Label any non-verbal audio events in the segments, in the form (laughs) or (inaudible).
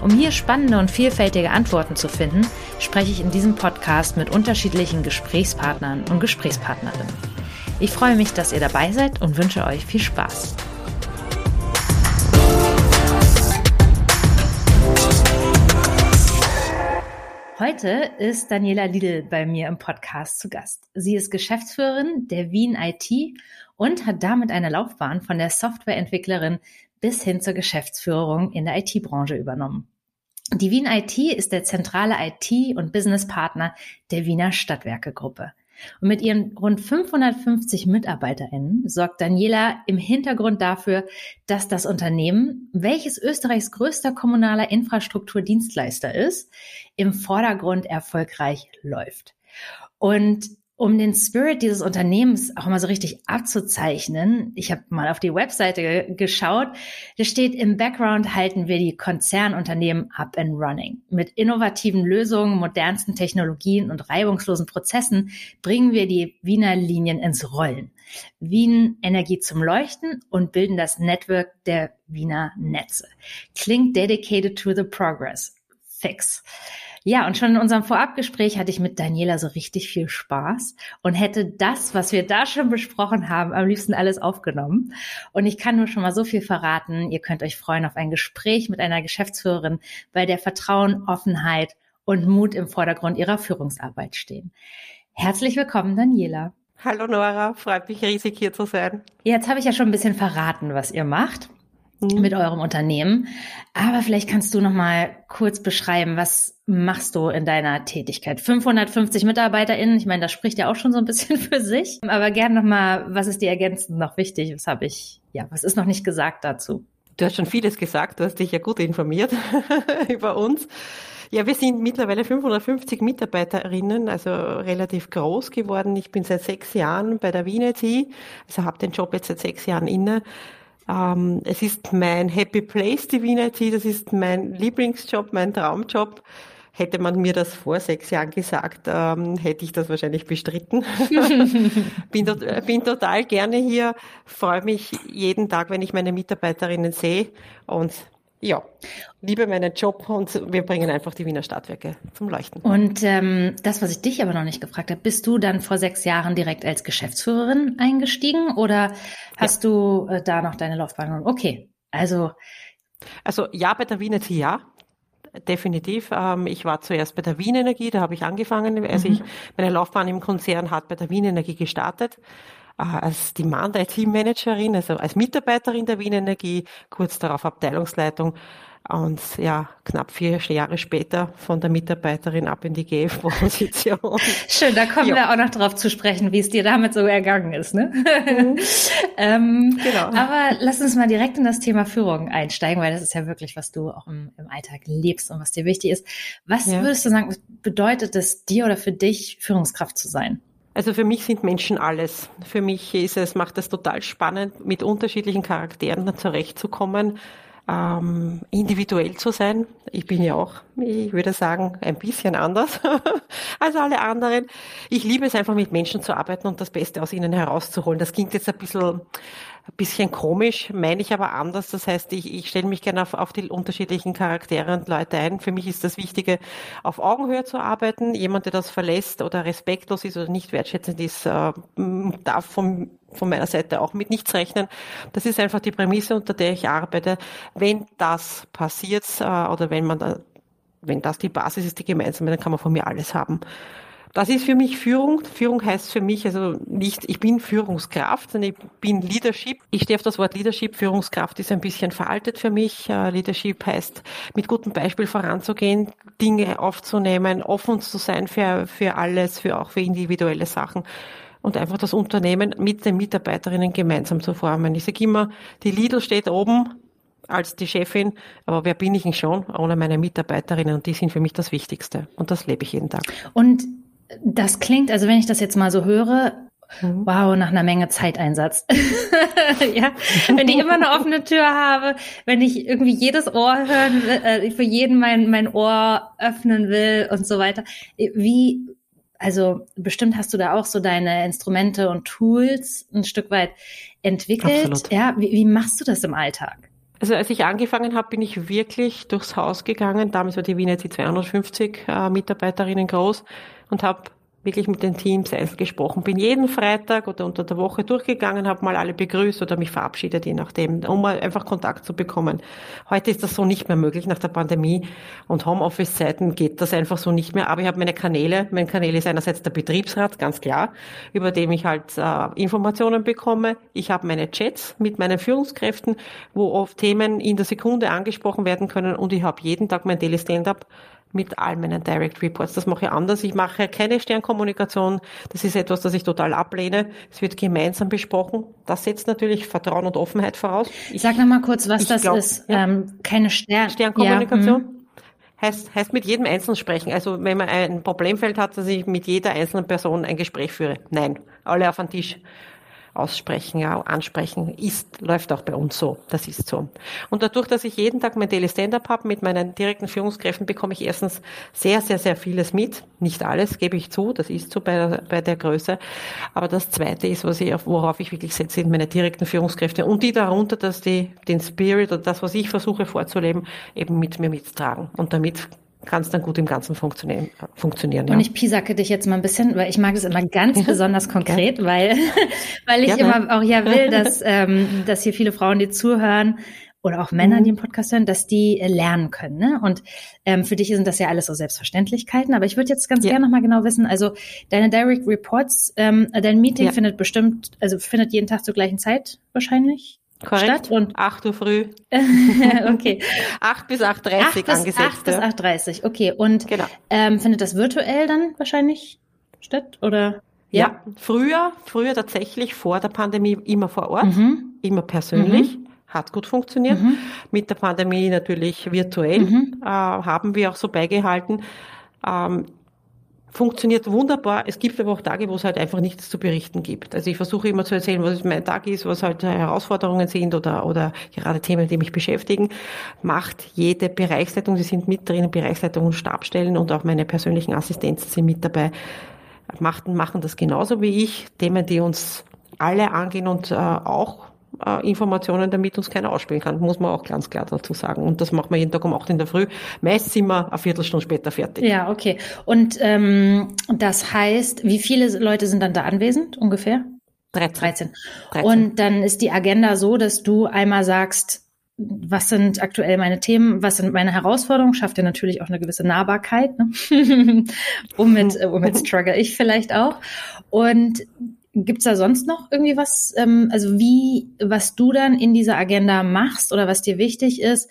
Um hier spannende und vielfältige Antworten zu finden, spreche ich in diesem Podcast mit unterschiedlichen Gesprächspartnern und Gesprächspartnerinnen. Ich freue mich, dass ihr dabei seid und wünsche euch viel Spaß. Heute ist Daniela Lidl bei mir im Podcast zu Gast. Sie ist Geschäftsführerin der Wien IT und hat damit eine Laufbahn von der Softwareentwicklerin bis hin zur Geschäftsführung in der IT-Branche übernommen. Die Wien IT ist der zentrale IT- und Businesspartner der Wiener Stadtwerke-Gruppe. Und mit ihren rund 550 MitarbeiterInnen sorgt Daniela im Hintergrund dafür, dass das Unternehmen, welches Österreichs größter kommunaler Infrastrukturdienstleister ist, im Vordergrund erfolgreich läuft. Und um den Spirit dieses Unternehmens auch mal so richtig abzuzeichnen, ich habe mal auf die Webseite geschaut, da steht, im Background halten wir die Konzernunternehmen up and running. Mit innovativen Lösungen, modernsten Technologien und reibungslosen Prozessen bringen wir die Wiener Linien ins Rollen. Wien Energie zum Leuchten und bilden das Network der Wiener Netze. Klingt dedicated to the progress. Fix. Ja, und schon in unserem Vorabgespräch hatte ich mit Daniela so richtig viel Spaß und hätte das, was wir da schon besprochen haben, am liebsten alles aufgenommen. Und ich kann nur schon mal so viel verraten. Ihr könnt euch freuen auf ein Gespräch mit einer Geschäftsführerin, bei der Vertrauen, Offenheit und Mut im Vordergrund ihrer Führungsarbeit stehen. Herzlich willkommen, Daniela. Hallo Nora, freut mich riesig hier zu sein. Jetzt habe ich ja schon ein bisschen verraten, was ihr macht mhm. mit eurem Unternehmen. Aber vielleicht kannst du noch mal kurz beschreiben, was machst du in deiner Tätigkeit? 550 MitarbeiterInnen, ich meine, das spricht ja auch schon so ein bisschen (laughs) für sich. Aber gern noch mal, was ist dir ergänzend noch wichtig? Was habe ich, ja, was ist noch nicht gesagt dazu? Du hast schon vieles gesagt, du hast dich ja gut informiert (laughs) über uns. Ja, wir sind mittlerweile 550 Mitarbeiterinnen, also relativ groß geworden. Ich bin seit sechs Jahren bei der Wien IT, also habe den Job jetzt seit sechs Jahren inne. Ähm, es ist mein Happy Place Divinity, das ist mein Lieblingsjob, mein Traumjob. Hätte man mir das vor sechs Jahren gesagt, ähm, hätte ich das wahrscheinlich bestritten. (laughs) bin, tot, bin total gerne hier, freue mich jeden Tag, wenn ich meine Mitarbeiterinnen sehe und ja, liebe meinen Job und wir bringen einfach die Wiener Stadtwerke zum Leuchten. Und ähm, das, was ich dich aber noch nicht gefragt habe, bist du dann vor sechs Jahren direkt als Geschäftsführerin eingestiegen oder hast ja. du äh, da noch deine Laufbahn? Okay, also. Also ja, bei der Wiener ja, definitiv. Ähm, ich war zuerst bei der Wien Energie, da habe ich angefangen. Also mhm. ich, meine Laufbahn im Konzern hat bei der Wien Energie gestartet. Äh, als Demand IT Managerin, also als Mitarbeiterin der Wien Energie, kurz darauf Abteilungsleitung und ja, knapp vier Jahre später von der Mitarbeiterin ab in die GF-Position. (laughs) Schön, da kommen ja. wir auch noch drauf zu sprechen, wie es dir damit so ergangen ist. Ne? Mhm. (laughs) ähm, genau. Aber lass uns mal direkt in das Thema Führung einsteigen, weil das ist ja wirklich, was du auch im, im Alltag lebst und was dir wichtig ist. Was ja. würdest du sagen, bedeutet es dir oder für dich, Führungskraft zu sein? Also für mich sind Menschen alles. Für mich ist es, macht es total spannend, mit unterschiedlichen Charakteren zurechtzukommen, ähm, individuell zu sein. Ich bin ja auch, ich würde sagen, ein bisschen anders (laughs) als alle anderen. Ich liebe es einfach mit Menschen zu arbeiten und das Beste aus ihnen herauszuholen. Das klingt jetzt ein bisschen ein bisschen komisch, meine ich aber anders. Das heißt, ich, ich stelle mich gerne auf, auf die unterschiedlichen Charaktere und Leute ein. Für mich ist das Wichtige, auf Augenhöhe zu arbeiten. Jemand, der das verlässt oder respektlos ist oder nicht wertschätzend ist, äh, darf von, von meiner Seite auch mit nichts rechnen. Das ist einfach die Prämisse, unter der ich arbeite. Wenn das passiert äh, oder wenn man da, wenn das die Basis ist, die gemeinsame, dann kann man von mir alles haben. Das ist für mich Führung. Führung heißt für mich also nicht, ich bin Führungskraft, sondern ich bin Leadership. Ich stehe auf das Wort Leadership. Führungskraft ist ein bisschen veraltet für mich. Äh, Leadership heißt, mit gutem Beispiel voranzugehen, Dinge aufzunehmen, offen zu sein für, für alles, für auch für individuelle Sachen und einfach das Unternehmen mit den Mitarbeiterinnen gemeinsam zu formen. Ich sage immer, die Lidl steht oben, als die Chefin, aber wer bin ich denn schon ohne meine Mitarbeiterinnen und die sind für mich das Wichtigste und das lebe ich jeden Tag. Und das klingt, also wenn ich das jetzt mal so höre, mhm. wow, nach einer Menge Zeiteinsatz. (laughs) ja, wenn ich immer eine offene Tür habe, wenn ich irgendwie jedes Ohr hören will, äh, für jeden mein, mein Ohr öffnen will und so weiter. Wie, also bestimmt hast du da auch so deine Instrumente und Tools ein Stück weit entwickelt. Absolut. Ja, wie, wie machst du das im Alltag? Also als ich angefangen habe, bin ich wirklich durchs Haus gegangen. Damals war die Wien jetzt 250 äh, Mitarbeiterinnen groß und habe wirklich mit den Teams einzeln gesprochen. Bin jeden Freitag oder unter der Woche durchgegangen, habe mal alle begrüßt oder mich verabschiedet, je nachdem, um mal einfach Kontakt zu bekommen. Heute ist das so nicht mehr möglich nach der Pandemie und Homeoffice-Zeiten geht das einfach so nicht mehr. Aber ich habe meine Kanäle. Mein Kanal ist einerseits der Betriebsrat, ganz klar, über dem ich halt äh, Informationen bekomme. Ich habe meine Chats mit meinen Führungskräften, wo oft Themen in der Sekunde angesprochen werden können und ich habe jeden Tag mein Daily Stand-up mit all meinen Direct Reports. Das mache ich anders. Ich mache keine Sternkommunikation. Das ist etwas, das ich total ablehne. Es wird gemeinsam besprochen. Das setzt natürlich Vertrauen und Offenheit voraus. Ich, Sag noch mal kurz, was das glaub, ist. Ja. Ähm, keine Stern Sternkommunikation. Ja, heißt, heißt mit jedem Einzelnen sprechen. Also wenn man ein Problemfeld hat, dass ich mit jeder einzelnen Person ein Gespräch führe. Nein, alle auf den Tisch aussprechen, ja, ansprechen, ist, läuft auch bei uns so. Das ist so. Und dadurch, dass ich jeden Tag mein Daily Stand-up habe mit meinen direkten Führungskräften, bekomme ich erstens sehr, sehr, sehr vieles mit. Nicht alles, gebe ich zu, das ist so bei der, bei der Größe. Aber das Zweite ist, was ich, worauf ich wirklich setze, sind meine direkten Führungskräfte und die darunter, dass die den Spirit oder das, was ich versuche vorzuleben, eben mit mir mittragen. Und damit kann es dann gut im Ganzen funktionieren. funktionieren ja. Und ich pisacke dich jetzt mal ein bisschen, weil ich mag es immer ganz besonders konkret, weil, (laughs) weil ich ja, immer auch ja will, (laughs) dass, ähm, dass hier viele Frauen, die zuhören, oder auch Männer, mhm. die im Podcast hören, dass die äh, lernen können. Ne? Und ähm, für dich sind das ja alles so Selbstverständlichkeiten. Aber ich würde jetzt ganz ja. gerne nochmal genau wissen, also deine Direct Reports, ähm, dein Meeting ja. findet bestimmt, also findet jeden Tag zur gleichen Zeit wahrscheinlich? Korrekt. Statt und 8 Uhr früh. (laughs) okay. 8 bis 8.30 Uhr angesetzt. 8 bis 8.30 Uhr, okay. Und genau. ähm, findet das virtuell dann wahrscheinlich statt? Oder? Ja. ja, früher, früher tatsächlich vor der Pandemie immer vor Ort, mhm. immer persönlich. Mhm. Hat gut funktioniert. Mhm. Mit der Pandemie natürlich virtuell, mhm. äh, haben wir auch so beigehalten. Ähm, funktioniert wunderbar. Es gibt aber auch Tage, wo es halt einfach nichts zu berichten gibt. Also ich versuche immer zu erzählen, was mein Tag ist, was halt Herausforderungen sind oder, oder gerade Themen, die mich beschäftigen. Macht jede Bereichsleitung, sie sind mit drin, Bereichsleitung und Stabstellen und auch meine persönlichen Assistenzen sind mit dabei, machen, machen das genauso wie ich. Themen, die uns alle angehen und äh, auch äh, Informationen, damit uns keiner ausspielen kann, muss man auch ganz klar dazu sagen. Und das machen wir jeden Tag um 8 in der Früh. Meist sind wir eine Viertelstunde später fertig. Ja, okay. Und ähm, das heißt, wie viele Leute sind dann da anwesend ungefähr? 13. 13. 13. Und dann ist die Agenda so, dass du einmal sagst, was sind aktuell meine Themen, was sind meine Herausforderungen, schafft ja natürlich auch eine gewisse Nahbarkeit, ne? (laughs) womit, womit (laughs) struggle ich vielleicht auch. Und Gibt's da sonst noch irgendwie was, ähm, also wie, was du dann in dieser Agenda machst oder was dir wichtig ist,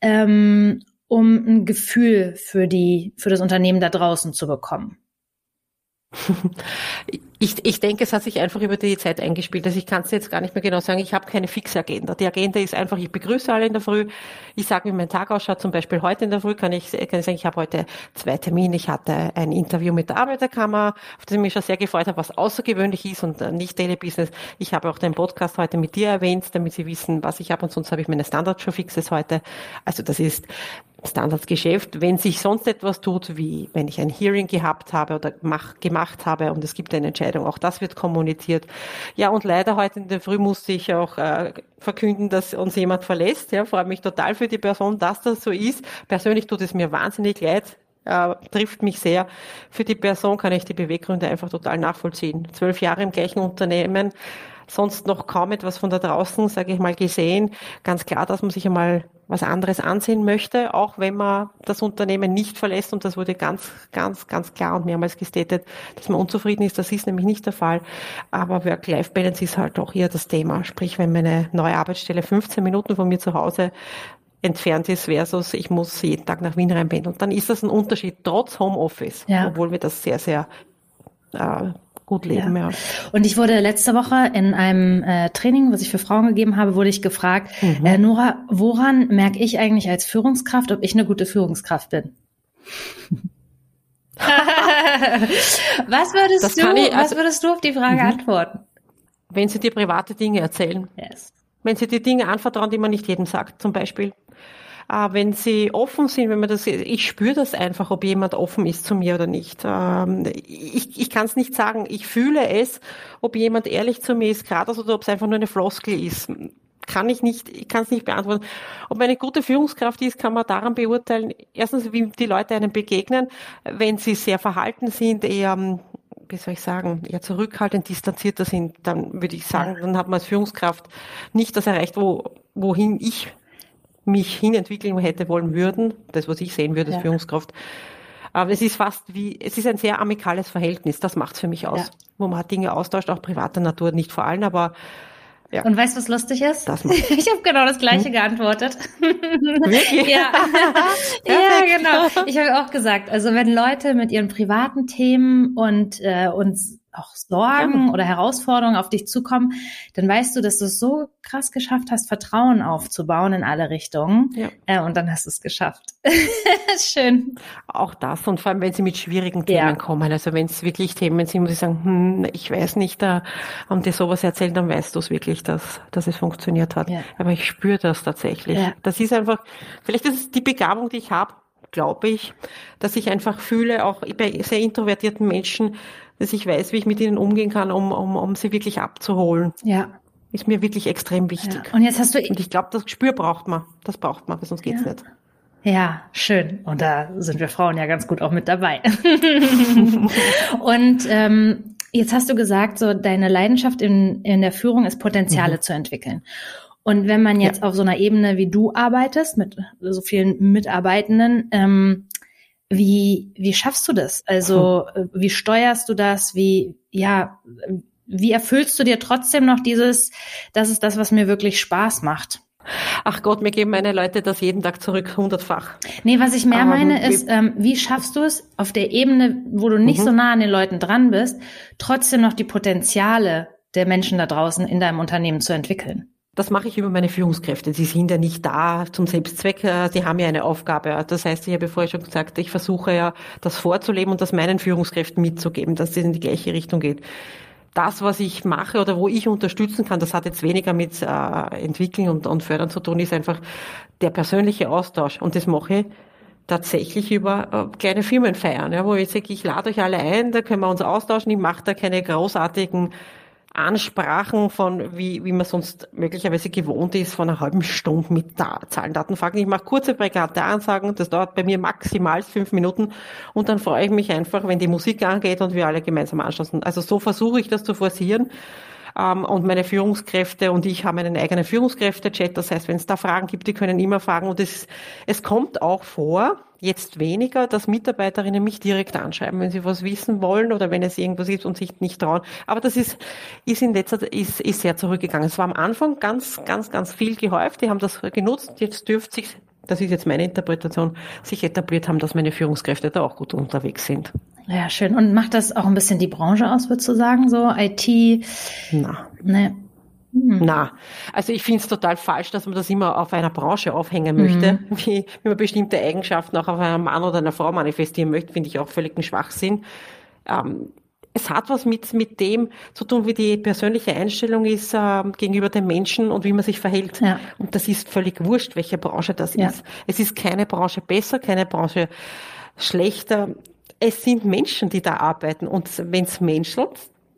ähm, um ein Gefühl für die, für das Unternehmen da draußen zu bekommen? (laughs) Ich, ich denke, es hat sich einfach über die Zeit eingespielt. Also ich kann es jetzt gar nicht mehr genau sagen. Ich habe keine fixe Agenda. Die Agenda ist einfach, ich begrüße alle in der Früh. Ich sage, wie mein Tag ausschaut. Zum Beispiel heute in der Früh kann ich, kann ich sagen, ich habe heute zwei Termine. Ich hatte ein Interview mit der Arbeiterkammer, auf das ich mich schon sehr gefreut habe, was außergewöhnlich ist und nicht Daily Business. Ich habe auch den Podcast heute mit dir erwähnt, damit Sie wissen, was ich habe. Und sonst habe ich meine Standard-Show-Fixes heute. Also das ist Standardgeschäft. Wenn sich sonst etwas tut, wie wenn ich ein Hearing gehabt habe oder mach, gemacht habe und es gibt eine Entscheidung, auch das wird kommuniziert. Ja, und leider heute in der Früh musste ich auch äh, verkünden, dass uns jemand verlässt. Ja, freue mich total für die Person, dass das so ist. Persönlich tut es mir wahnsinnig leid. Äh, trifft mich sehr. Für die Person kann ich die Beweggründe einfach total nachvollziehen. Zwölf Jahre im gleichen Unternehmen, sonst noch kaum etwas von da draußen, sage ich mal, gesehen. Ganz klar, dass man sich einmal was anderes ansehen möchte, auch wenn man das Unternehmen nicht verlässt. Und das wurde ganz, ganz, ganz klar und mehrmals gestatet, dass man unzufrieden ist. Das ist nämlich nicht der Fall. Aber Work-Life-Balance ist halt auch hier das Thema. Sprich, wenn meine neue Arbeitsstelle 15 Minuten von mir zu Hause entfernt ist versus ich muss jeden Tag nach Wien reinpendeln. Und dann ist das ein Unterschied, trotz Homeoffice, ja. obwohl wir das sehr, sehr äh, gut leben. Ja. ja. Und ich wurde letzte Woche in einem äh, Training, was ich für Frauen gegeben habe, wurde ich gefragt, mhm. äh, Nora, woran merke ich eigentlich als Führungskraft, ob ich eine gute Führungskraft bin? (laughs) was würdest du, ich, also, was würdest du auf die Frage mhm. antworten? Wenn sie dir private Dinge erzählen. Yes. Wenn sie dir Dinge anvertrauen, die man nicht jedem sagt, zum Beispiel. Äh, wenn sie offen sind, wenn man das, ich spüre das einfach, ob jemand offen ist zu mir oder nicht. Ähm, ich ich kann es nicht sagen. Ich fühle es, ob jemand ehrlich zu mir ist, gerade oder ob es einfach nur eine Floskel ist. Kann ich nicht, ich kann es nicht beantworten. Ob eine gute Führungskraft ist, kann man daran beurteilen. Erstens, wie die Leute einem begegnen, wenn sie sehr verhalten sind, eher wie soll ich sagen, eher zurückhaltend, distanzierter sind, dann würde ich sagen, dann hat man als Führungskraft nicht das erreicht, wo, wohin ich mich hinentwickeln hätte wollen würden, das, was ich sehen würde als ja. Führungskraft. Aber es ist fast wie, es ist ein sehr amikales Verhältnis, das macht es für mich aus, ja. wo man Dinge austauscht, auch privater Natur, nicht vor allem, aber ja. Und weißt du, was lustig ist? (laughs) Ich habe genau das Gleiche hm? geantwortet. Wirklich? ja. (laughs) ja, genau. Ich habe auch gesagt, also wenn Leute mit ihren privaten Themen und äh, uns auch Sorgen ja. oder Herausforderungen auf dich zukommen, dann weißt du, dass du es so krass geschafft hast, Vertrauen aufzubauen in alle Richtungen. Ja. Äh, und dann hast du es geschafft. (laughs) Schön. Auch das und vor allem, wenn sie mit schwierigen Themen ja. kommen. Also wenn es wirklich Themen sind, wo sie sagen, hm, ich weiß nicht, da haben dir sowas erzählt, dann weißt du es wirklich, dass, dass es funktioniert hat. Aber ich spüre das tatsächlich. Das ist einfach, vielleicht ist es die Begabung, die ich habe, glaube ich, dass ich einfach fühle, auch bei sehr introvertierten Menschen, dass ich weiß, wie ich mit ihnen umgehen kann, um, um, um sie wirklich abzuholen. Ja. Ist mir wirklich extrem wichtig. Ja. Und jetzt hast du. Und ich glaube, das Gespür braucht man. Das braucht man, weil sonst geht's ja. nicht. Ja, schön. Und da sind wir Frauen ja ganz gut auch mit dabei. (laughs) und ähm, jetzt hast du gesagt, so deine Leidenschaft in, in der Führung ist Potenziale mhm. zu entwickeln. Und wenn man jetzt ja. auf so einer Ebene wie du arbeitest, mit so vielen Mitarbeitenden, ähm, wie, wie schaffst du das? Also, hm. wie steuerst du das? Wie, ja, wie erfüllst du dir trotzdem noch dieses, das ist das, was mir wirklich Spaß macht? Ach Gott, mir geben meine Leute das jeden Tag zurück, hundertfach. Nee, was ich mehr um, meine ist, ähm, wie schaffst du es auf der Ebene, wo du nicht mhm. so nah an den Leuten dran bist, trotzdem noch die Potenziale der Menschen da draußen in deinem Unternehmen zu entwickeln? Das mache ich über meine Führungskräfte. Sie sind ja nicht da zum Selbstzweck, äh, sie haben ja eine Aufgabe. Das heißt, ich habe vorher schon gesagt, ich versuche ja, das vorzuleben und das meinen Führungskräften mitzugeben, dass es in die gleiche Richtung geht. Das, was ich mache oder wo ich unterstützen kann, das hat jetzt weniger mit äh, Entwickeln und, und Fördern zu tun, ist einfach der persönliche Austausch. Und das mache ich tatsächlich über äh, kleine Firmenfeiern, ja, wo ich sage, ich lade euch alle ein, da können wir uns austauschen. Ich mache da keine großartigen Ansprachen von, wie, wie man sonst möglicherweise gewohnt ist, von einer halben Stunde mit da Zahlen, Daten, Fakten. Ich mache kurze, prägnante Ansagen, das dauert bei mir maximal fünf Minuten und dann freue ich mich einfach, wenn die Musik angeht und wir alle gemeinsam anschließen. Also so versuche ich das zu forcieren. Ähm, und meine Führungskräfte und ich haben einen eigenen Führungskräfte-Chat. Das heißt, wenn es da Fragen gibt, die können immer fragen. Und es, es kommt auch vor, jetzt weniger, dass Mitarbeiterinnen mich direkt anschreiben, wenn sie was wissen wollen oder wenn es irgendwas ist und sich nicht trauen. Aber das ist, ist in letzter ist, ist sehr zurückgegangen. Es war am Anfang ganz, ganz, ganz viel gehäuft. Die haben das genutzt. Jetzt dürfte sich, das ist jetzt meine Interpretation, sich etabliert haben, dass meine Führungskräfte da auch gut unterwegs sind. Ja, schön. Und macht das auch ein bisschen die Branche aus, würdest du sagen, so IT? Na. Ne. Mhm. Na, also ich finde es total falsch, dass man das immer auf einer Branche aufhängen möchte, mhm. (laughs) wie, wie man bestimmte Eigenschaften auch auf einem Mann oder einer Frau manifestieren möchte, finde ich auch völlig ein Schwachsinn. Ähm, es hat was mit, mit dem zu tun, wie die persönliche Einstellung ist äh, gegenüber den Menschen und wie man sich verhält. Ja. Und das ist völlig wurscht, welche Branche das ja. ist. Es ist keine Branche besser, keine Branche schlechter es sind Menschen, die da arbeiten. Und wenn es menschelt,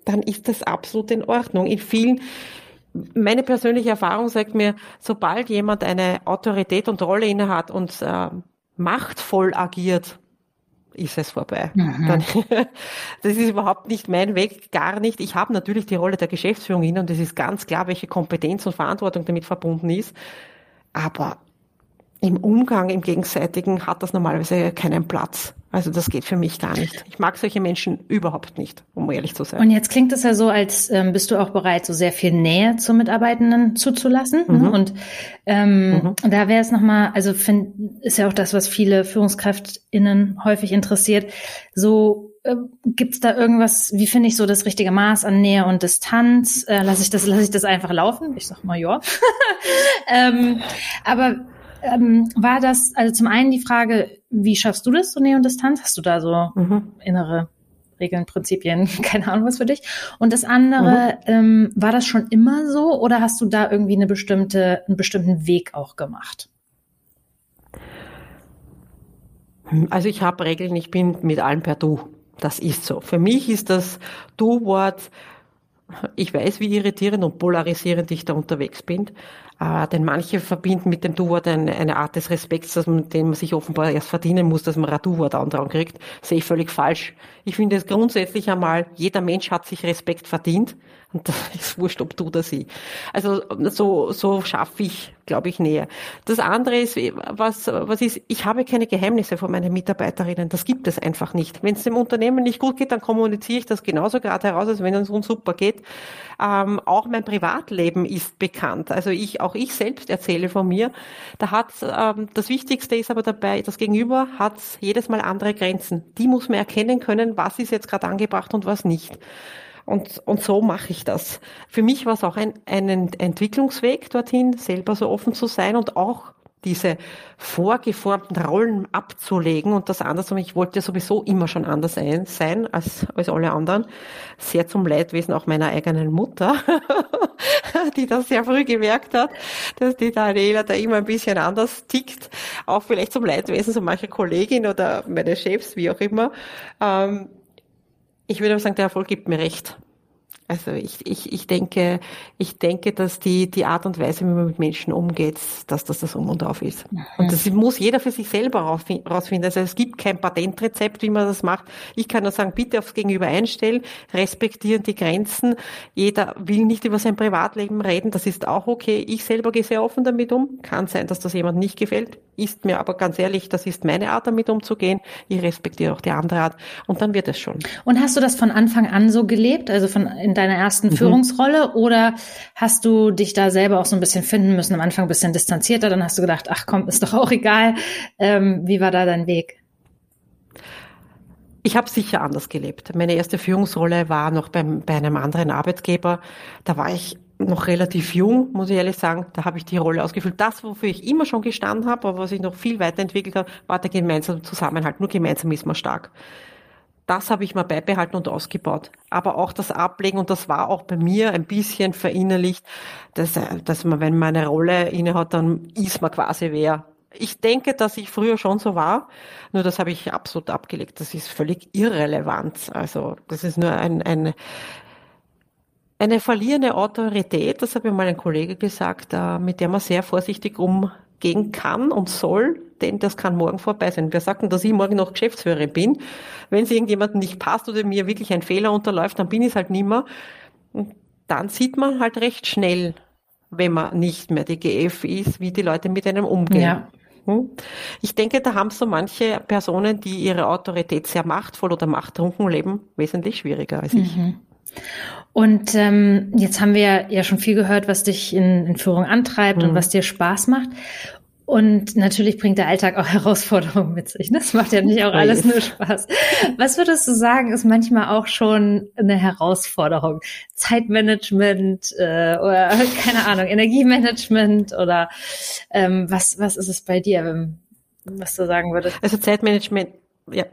dann ist das absolut in Ordnung. In vielen, meine persönliche Erfahrung sagt mir, sobald jemand eine Autorität und Rolle innehat und äh, machtvoll agiert, ist es vorbei. Mhm. Dann, (laughs) das ist überhaupt nicht mein Weg, gar nicht. Ich habe natürlich die Rolle der Geschäftsführung inne und es ist ganz klar, welche Kompetenz und Verantwortung damit verbunden ist. Aber im Umgang, im Gegenseitigen hat das normalerweise keinen Platz. Also das geht für mich gar nicht. Ich mag solche Menschen überhaupt nicht, um ehrlich zu sein. Und jetzt klingt es ja so, als ähm, bist du auch bereit, so sehr viel Nähe zu Mitarbeitenden zuzulassen. Ne? Mhm. Ne? Und ähm, mhm. da wäre es nochmal, also find, ist ja auch das, was viele FührungskräftInnen häufig interessiert, so äh, gibt's da irgendwas, wie finde ich so das richtige Maß an Nähe und Distanz? Äh, lasse ich das, lasse ich das einfach laufen? Ich sag mal ja. (laughs) ähm, aber ähm, war das, also zum einen die Frage, wie schaffst du das, so Nähe und Distanz? Hast du da so mhm. innere Regeln, Prinzipien, (laughs) keine Ahnung was für dich? Und das andere, mhm. ähm, war das schon immer so oder hast du da irgendwie eine bestimmte, einen bestimmten Weg auch gemacht? Also ich habe Regeln, ich bin mit allen per Du. Das ist so. Für mich ist das Du-Wort, ich weiß, wie irritierend und polarisierend ich da unterwegs bin. Äh, denn manche verbinden mit dem Du-Wort eine, eine, Art des Respekts, dass man, den man sich offenbar erst verdienen muss, dass man ein Du-Wort andauern kriegt. Sehe ich völlig falsch. Ich finde es grundsätzlich einmal, jeder Mensch hat sich Respekt verdient. Und das (laughs) ist wurscht, ob du oder sie. Also so, so schaffe ich, glaube ich, Nähe. Das andere ist, was, was ist, ich habe keine Geheimnisse von meinen Mitarbeiterinnen. Das gibt es einfach nicht. Wenn es dem Unternehmen nicht gut geht, dann kommuniziere ich das genauso gerade heraus, als wenn es uns super geht. Ähm, auch mein Privatleben ist bekannt. Also ich, auch ich selbst erzähle von mir. Da hat ähm, das Wichtigste ist aber dabei, das Gegenüber hat jedes Mal andere Grenzen. Die muss man erkennen können, was ist jetzt gerade angebracht und was nicht. Und, und so mache ich das. Für mich war es auch ein, ein Entwicklungsweg dorthin, selber so offen zu sein und auch diese vorgeformten Rollen abzulegen und das andersrum. Ich wollte sowieso immer schon anders sein als, als alle anderen. Sehr zum Leidwesen auch meiner eigenen Mutter, (laughs) die das sehr früh gemerkt hat, dass die Daniela da immer ein bisschen anders tickt. Auch vielleicht zum Leidwesen so mancher Kollegin oder meine Chefs, wie auch immer. Ähm, ich würde aber sagen, der Erfolg gibt mir recht. Also ich, ich, ich denke, ich denke, dass die, die Art und Weise, wie man mit Menschen umgeht, dass das das Um und Auf ist. Mhm. Und das muss jeder für sich selber rausfinden. Also es gibt kein Patentrezept, wie man das macht. Ich kann nur sagen, bitte aufs Gegenüber einstellen, respektieren die Grenzen. Jeder will nicht über sein Privatleben reden, das ist auch okay. Ich selber gehe sehr offen damit um. Kann sein, dass das jemand nicht gefällt. Ist mir aber ganz ehrlich, das ist meine Art, damit umzugehen. Ich respektiere auch die andere Art. Und dann wird es schon. Und hast du das von Anfang an so gelebt? Also von in deiner ersten mhm. Führungsrolle oder hast du dich da selber auch so ein bisschen finden müssen, am Anfang ein bisschen distanzierter, dann hast du gedacht, ach komm, ist doch auch egal. Ähm, wie war da dein Weg? Ich habe sicher anders gelebt. Meine erste Führungsrolle war noch beim, bei einem anderen Arbeitgeber. Da war ich noch relativ jung, muss ich ehrlich sagen. Da habe ich die Rolle ausgefüllt. Das, wofür ich immer schon gestanden habe, aber was ich noch viel weiterentwickelt habe, war der gemeinsame Zusammenhalt. Nur gemeinsam ist man stark das habe ich mal beibehalten und ausgebaut. Aber auch das Ablegen, und das war auch bei mir ein bisschen verinnerlicht, dass, äh, dass man, wenn man eine Rolle innehat, dann ist man quasi wer. Ich denke, dass ich früher schon so war, nur das habe ich absolut abgelegt. Das ist völlig irrelevant. Also das ist nur ein, ein, eine verlierende Autorität, das hat mir mal ein Kollege gesagt, äh, mit der man sehr vorsichtig umgehen kann und soll, denn das kann morgen vorbei sein. Wir sagten, dass ich morgen noch Geschäftsführerin bin. Wenn es irgendjemandem nicht passt oder mir wirklich ein Fehler unterläuft, dann bin ich es halt nimmer. Und dann sieht man halt recht schnell, wenn man nicht mehr die GF ist, wie die Leute mit einem umgehen. Ja. Hm? Ich denke, da haben so manche Personen, die ihre Autorität sehr machtvoll oder machttrunken leben, wesentlich schwieriger als ich. Mhm. Und ähm, jetzt haben wir ja schon viel gehört, was dich in, in Führung antreibt mhm. und was dir Spaß macht. Und natürlich bringt der Alltag auch (laughs) Herausforderungen mit sich. Das macht ja nicht auch alles nur Spaß. Was würdest du sagen, ist manchmal auch schon eine Herausforderung? Zeitmanagement äh, oder (laughs) keine Ahnung, Energiemanagement oder ähm, was, was ist es bei dir, was du sagen würdest? Also Zeitmanagement, ja,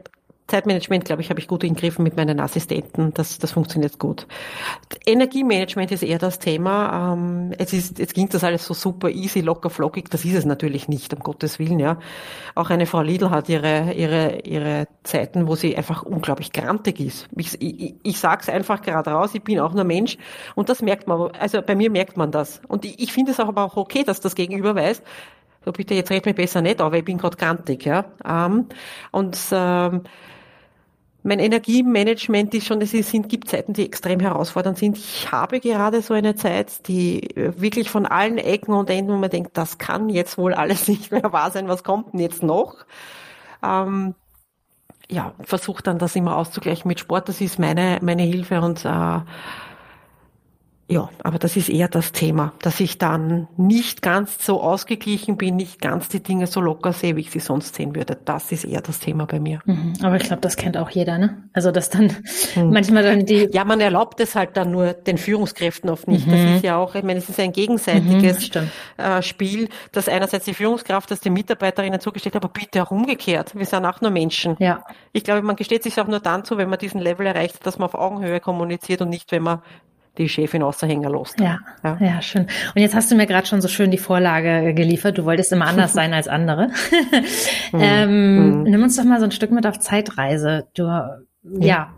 Zeitmanagement, glaube ich, habe ich gut in Griffen mit meinen Assistenten. Das, das funktioniert gut. Energiemanagement ist eher das Thema. Ähm, es ist, jetzt ging das alles so super easy, locker, flockig. Das ist es natürlich nicht, um Gottes Willen, ja. Auch eine Frau Lidl hat ihre, ihre, ihre Zeiten, wo sie einfach unglaublich grantig ist. Ich, ich, ich sage es einfach gerade raus, ich bin auch nur Mensch. Und das merkt man, also bei mir merkt man das. Und ich, ich finde es auch aber auch okay, dass das Gegenüber weiß, so bitte, jetzt red mich besser nicht, aber ich bin gerade grantig, ja. Ähm, und ähm, mein Energiemanagement ist schon, es sind, gibt Zeiten, die extrem herausfordernd sind. Ich habe gerade so eine Zeit, die äh, wirklich von allen Ecken und Enden, wo man denkt, das kann jetzt wohl alles (laughs) nicht mehr wahr sein, was kommt denn jetzt noch? Ähm, ja, versuche dann das immer auszugleichen mit Sport, das ist meine, meine Hilfe und äh, ja, aber das ist eher das Thema, dass ich dann nicht ganz so ausgeglichen bin, nicht ganz die Dinge so locker sehe, wie ich sie sonst sehen würde. Das ist eher das Thema bei mir. Mhm, aber ich glaube, das kennt auch jeder, ne? Also dass dann mhm. (laughs) manchmal dann die. Ja, man erlaubt es halt dann nur den Führungskräften oft nicht. Mhm. Das ist ja auch, ich meine, es ist ein gegenseitiges mhm, äh, Spiel, dass einerseits die Führungskraft das den Mitarbeiterinnen zugestellt hat, aber bitte auch umgekehrt. Wir sind auch nur Menschen. Ja. Ich glaube, man gesteht sich auch nur dann zu, wenn man diesen Level erreicht, dass man auf Augenhöhe kommuniziert und nicht, wenn man die Chefin außerhängen lässt. Ja, ja, ja, schön. Und jetzt hast du mir gerade schon so schön die Vorlage geliefert. Du wolltest immer anders (laughs) sein als andere. (laughs) Mhm. ähm, mhm. Nimm uns doch mal so ein Stück mit auf Zeitreise. Du, ja. ja.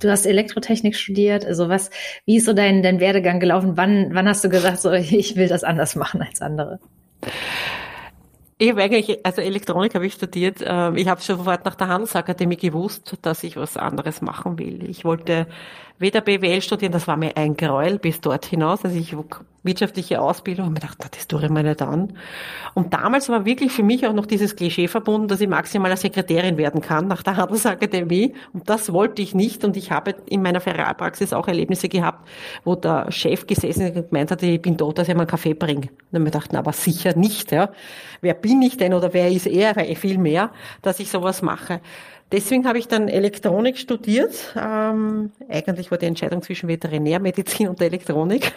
du hast Elektrotechnik studiert. Also was, wie ist so dein, dein Werdegang gelaufen? Wann, wann hast du gesagt, so (laughs) ich will das anders machen als andere? Ich habe eigentlich, also Elektronik habe ich studiert. Ähm, ich habe sofort nach der Handelsakademie gewusst, dass ich was anderes machen will. Ich wollte weder BWL studieren, das war mir ein Gräuel bis dort hinaus. Also ich wirtschaftliche Ausbildung und mir dachte, das tue ich mir nicht an. Und damals war wirklich für mich auch noch dieses Klischee verbunden, dass ich maximal Sekretärin werden kann nach der Handelsakademie. Und das wollte ich nicht. Und ich habe in meiner Ferialpraxis auch Erlebnisse gehabt, wo der Chef gesessen und gemeint hat, ich bin dort, dass ich mir einen Kaffee bringe. Und mir gedacht, aber sicher nicht. Ja. Wer bin ich denn oder wer ist er? Viel mehr, dass ich sowas mache. Deswegen habe ich dann Elektronik studiert. Ähm, eigentlich war die Entscheidung zwischen Veterinärmedizin und Elektronik.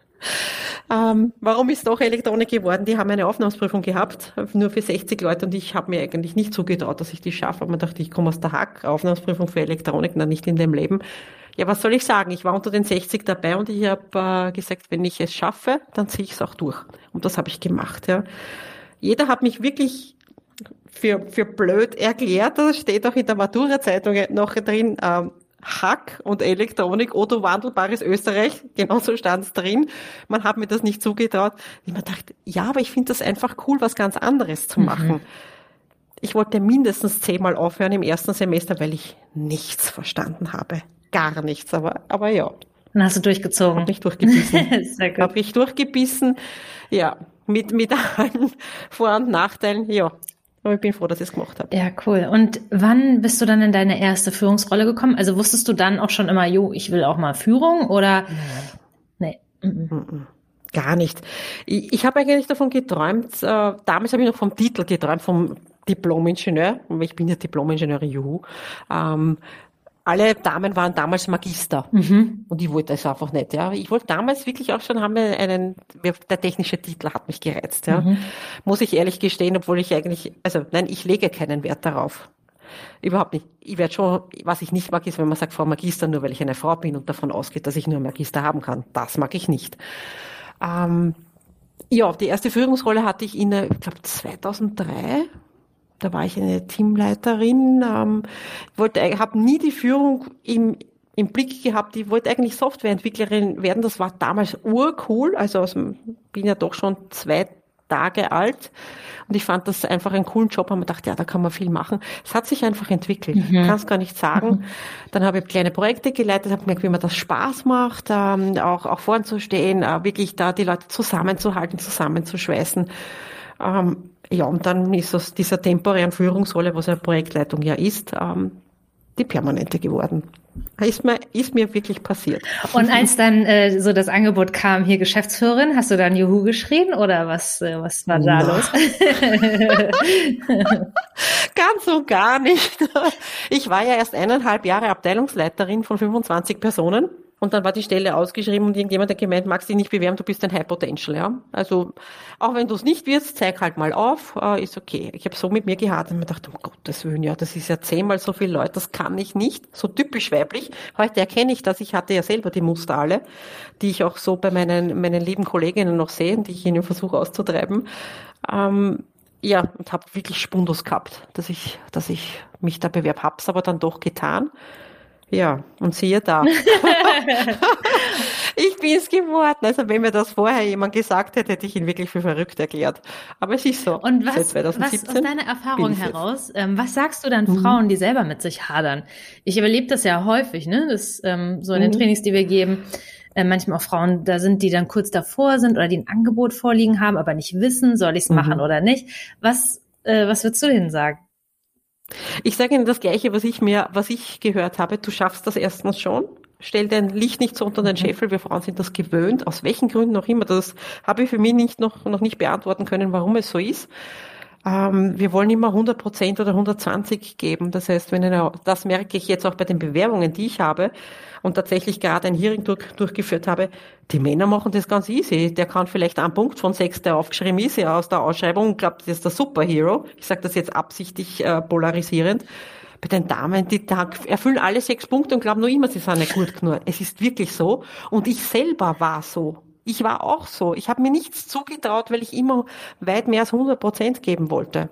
(laughs) ähm, warum ist doch Elektronik geworden? Die haben eine Aufnahmsprüfung gehabt, nur für 60 Leute und ich habe mir eigentlich nicht zugetraut, dass ich die schaffe. Aber man dachte, ich komme aus der Hack, Aufnahmsprüfung für Elektronik, na nicht in dem Leben. Ja, was soll ich sagen? Ich war unter den 60 dabei und ich habe äh, gesagt, wenn ich es schaffe, dann ziehe ich es auch durch. Und das habe ich gemacht. Ja. Jeder hat mich wirklich für, für blöd erklärt. Das steht auch in der Matura-Zeitung noch drin. Ähm, Hack und Elektronik, Otto wandelbares Österreich, genauso stand es drin. Man hat mir das nicht zugetraut. Ich mir dachte, ja, aber ich finde das einfach cool, was ganz anderes zu mhm. machen. Mhm. Ich wollte mindestens zehnmal aufhören im ersten Semester, weil ich nichts verstanden habe. Gar nichts, aber, aber ja. Dann hast du durchgezogen. Hab mich durchgebissen. (laughs) Sehr gut. Hab ich durchgebissen. Ja, mit, mit allen Vor- und Nachteilen. Ja, aber ich bin froh, dass ich es gemacht habe. Ja, cool. Und wann bist du dann in deine erste Führungsrolle gekommen? Also wusstest du dann auch schon immer, jo, ich will auch mal Führung oder? Nee. nee. Gar nicht. Ich, ich habe eigentlich davon geträumt, äh, damals habe ich noch vom Titel geträumt, vom Diplom-Ingenieur, ich bin ja Diplom-Ingenieur, juhu. Ähm, alle Damen waren damals Magister. Mhm. Und ich wollte es einfach nicht, ja. Ich wollte damals wirklich auch schon haben einen, der technische Titel hat mich gereizt, ja. Mhm. Muss ich ehrlich gestehen, obwohl ich eigentlich, also nein, ich lege keinen Wert darauf. Überhaupt nicht. Ich werde schon, was ich nicht mag, ist, wenn man sagt Frau Magister, nur weil ich eine Frau bin und davon ausgeht, dass ich nur Magister haben kann. Das mag ich nicht. Ähm, ja, die erste Führungsrolle hatte ich in, ich glaube, 2003 da war ich eine Teamleiterin, ähm, wollte, habe nie die Führung im, im Blick gehabt. Ich wollte eigentlich Softwareentwicklerin werden. Das war damals urcool. Also bin ja doch schon zwei Tage alt und ich fand das einfach einen coolen Job und man dachte, ja, da kann man viel machen. Es hat sich einfach entwickelt. Mhm. Ich kann es gar nicht sagen. Mhm. Dann habe ich kleine Projekte geleitet, habe gemerkt, wie mir das Spaß macht, ähm, auch, auch vorn zu stehen, äh, wirklich da die Leute zusammenzuhalten, zusammenzuschweißen. Ähm, ja, und dann ist aus dieser temporären Führungsrolle, was eine Projektleitung ja ist, ähm, die permanente geworden. Ist mir, ist mir wirklich passiert. Und als dann äh, so das Angebot kam, hier Geschäftsführerin, hast du dann Juhu geschrien oder was, äh, was war da Na. los? (laughs) Ganz und gar nicht. Ich war ja erst eineinhalb Jahre Abteilungsleiterin von 25 Personen. Und dann war die Stelle ausgeschrieben und irgendjemand hat gemeint, magst dich nicht bewerben, du bist ein High Potential. Ja? Also auch wenn du es nicht wirst, zeig halt mal auf, äh, ist okay. Ich habe so mit mir gehadert und mir gedacht, um Gottes Willen, ja, das ist ja zehnmal so viele Leute, das kann ich nicht. So typisch weiblich. Heute erkenne ich das, ich hatte ja selber die Muster alle, die ich auch so bei meinen, meinen lieben Kolleginnen noch sehe, die ich ihnen versuche auszutreiben. Ähm, ja, und habe wirklich Spundus gehabt, dass ich, dass ich mich da bewerb, hab's aber dann doch getan. Ja, und siehe da. (laughs) ich bin es geworden. Also wenn mir das vorher jemand gesagt hätte, hätte ich ihn wirklich für verrückt erklärt. Aber es ist so. Und was, was aus deiner Erfahrung heraus, ähm, was sagst du dann mhm. Frauen, die selber mit sich hadern? Ich überlebe das ja häufig, ne? Das, ähm, so in den mhm. Trainings, die wir geben. Äh, manchmal auch Frauen da sind, die dann kurz davor sind oder die ein Angebot vorliegen haben, aber nicht wissen, soll ich es mhm. machen oder nicht. Was, äh, was würdest du denen sagen? Ich sage Ihnen das Gleiche, was ich mir, was ich gehört habe. Du schaffst das erstens schon. stell dein Licht nicht so unter den mhm. Scheffel. Wir Frauen sind das gewöhnt, aus welchen Gründen auch immer. Das habe ich für mich nicht noch, noch nicht beantworten können, warum es so ist. Ähm, wir wollen immer 100 Prozent oder 120 geben. Das heißt, wenn eine, das merke ich jetzt auch bei den Bewerbungen, die ich habe und tatsächlich gerade ein Hearing durch, durchgeführt habe, die Männer machen das ganz easy. Der kann vielleicht einen Punkt von sechs, der aufgeschrieben ist, ja, aus der Ausschreibung glaubt, das ist der Superhero. Ich sage das jetzt absichtlich äh, polarisierend bei den Damen, die erfüllen alle sechs Punkte und glauben nur immer, sie sind nicht gut genug. Es ist wirklich so. Und ich selber war so. Ich war auch so. Ich habe mir nichts zugetraut, weil ich immer weit mehr als 100 Prozent geben wollte.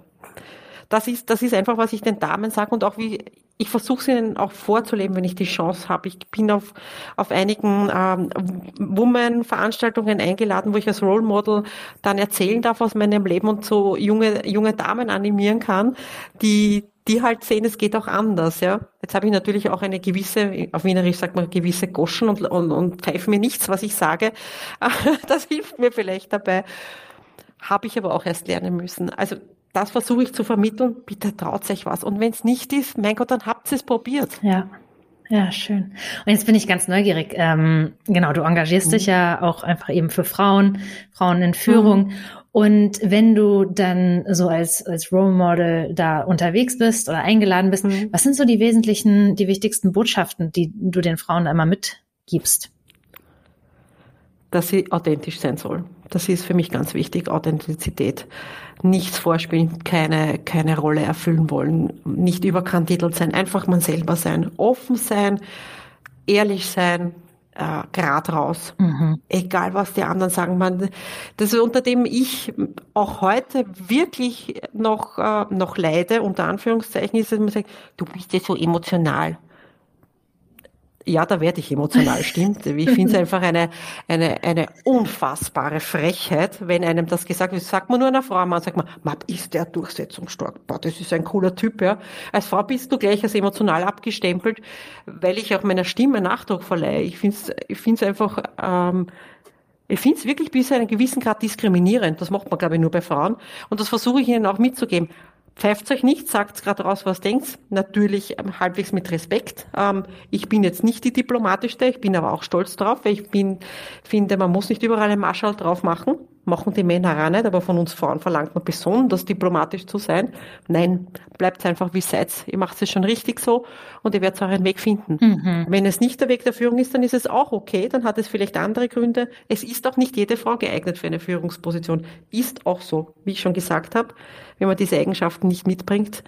Das ist, das ist einfach, was ich den Damen sage und auch wie ich versuche es ihnen auch vorzuleben, wenn ich die Chance habe. Ich bin auf, auf einigen ähm, Women-Veranstaltungen eingeladen, wo ich als Role Model dann erzählen darf aus meinem Leben und so junge, junge Damen animieren kann, die, die halt sehen, es geht auch anders, ja. Jetzt habe ich natürlich auch eine gewisse, auf Wienerisch sagt man gewisse Goschen und, und, und pfeifen mir nichts, was ich sage. (laughs) Das hilft mir vielleicht dabei. Habe ich aber auch erst lernen müssen. Also das versuche ich zu vermitteln. Bitte traut euch was. Und wenn es nicht ist, mein Gott, dann habt es probiert. Ja. Ja, schön. Und jetzt bin ich ganz neugierig. Ähm, genau, du engagierst mhm. dich ja auch einfach eben für Frauen, Frauen in Führung. Mhm. Und wenn du dann so als, als Role Model da unterwegs bist oder eingeladen bist, mhm. was sind so die wesentlichen, die wichtigsten Botschaften, die du den Frauen einmal mitgibst? Dass sie authentisch sein sollen. Das ist für mich ganz wichtig, Authentizität. Nichts vorspielen, keine, keine Rolle erfüllen wollen, nicht überkandidelt sein, einfach man selber sein, offen sein, ehrlich sein, äh, grad raus. Mhm. Egal, was die anderen sagen. Man, das ist unter dem ich auch heute wirklich noch, äh, noch leide, unter Anführungszeichen, ist, dass man sagt, du bist ja so emotional ja, da werde ich emotional, stimmt. Ich finde es (laughs) einfach eine, eine, eine unfassbare Frechheit, wenn einem das gesagt wird. Sagt man nur einer Frau, man sagt man, Map, ist der durchsetzungsstark. Boah, das ist ein cooler Typ, ja. Als Frau bist du gleich als emotional abgestempelt, weil ich auch meiner Stimme Nachdruck verleihe. Ich finde es ich find's einfach, ähm, ich finde es wirklich bis zu einem gewissen Grad diskriminierend. Das macht man, glaube ich, nur bei Frauen. Und das versuche ich ihnen auch mitzugeben. Pfeift euch nicht, sagt gerade raus, was denkt. Natürlich ähm, halbwegs mit Respekt. Ähm, ich bin jetzt nicht die diplomatischste, ich bin aber auch stolz drauf, weil ich bin, finde, man muss nicht überall einen Marschall drauf machen machen die Männer auch nicht, aber von uns Frauen verlangt man besonders diplomatisch zu sein. Nein, bleibt einfach wie seid. Ihr macht es schon richtig so und ihr werdet euren Weg finden. Mhm. Wenn es nicht der Weg der Führung ist, dann ist es auch okay, dann hat es vielleicht andere Gründe. Es ist auch nicht jede Frau geeignet für eine Führungsposition. Ist auch so, wie ich schon gesagt habe. Wenn man diese Eigenschaften nicht mitbringt,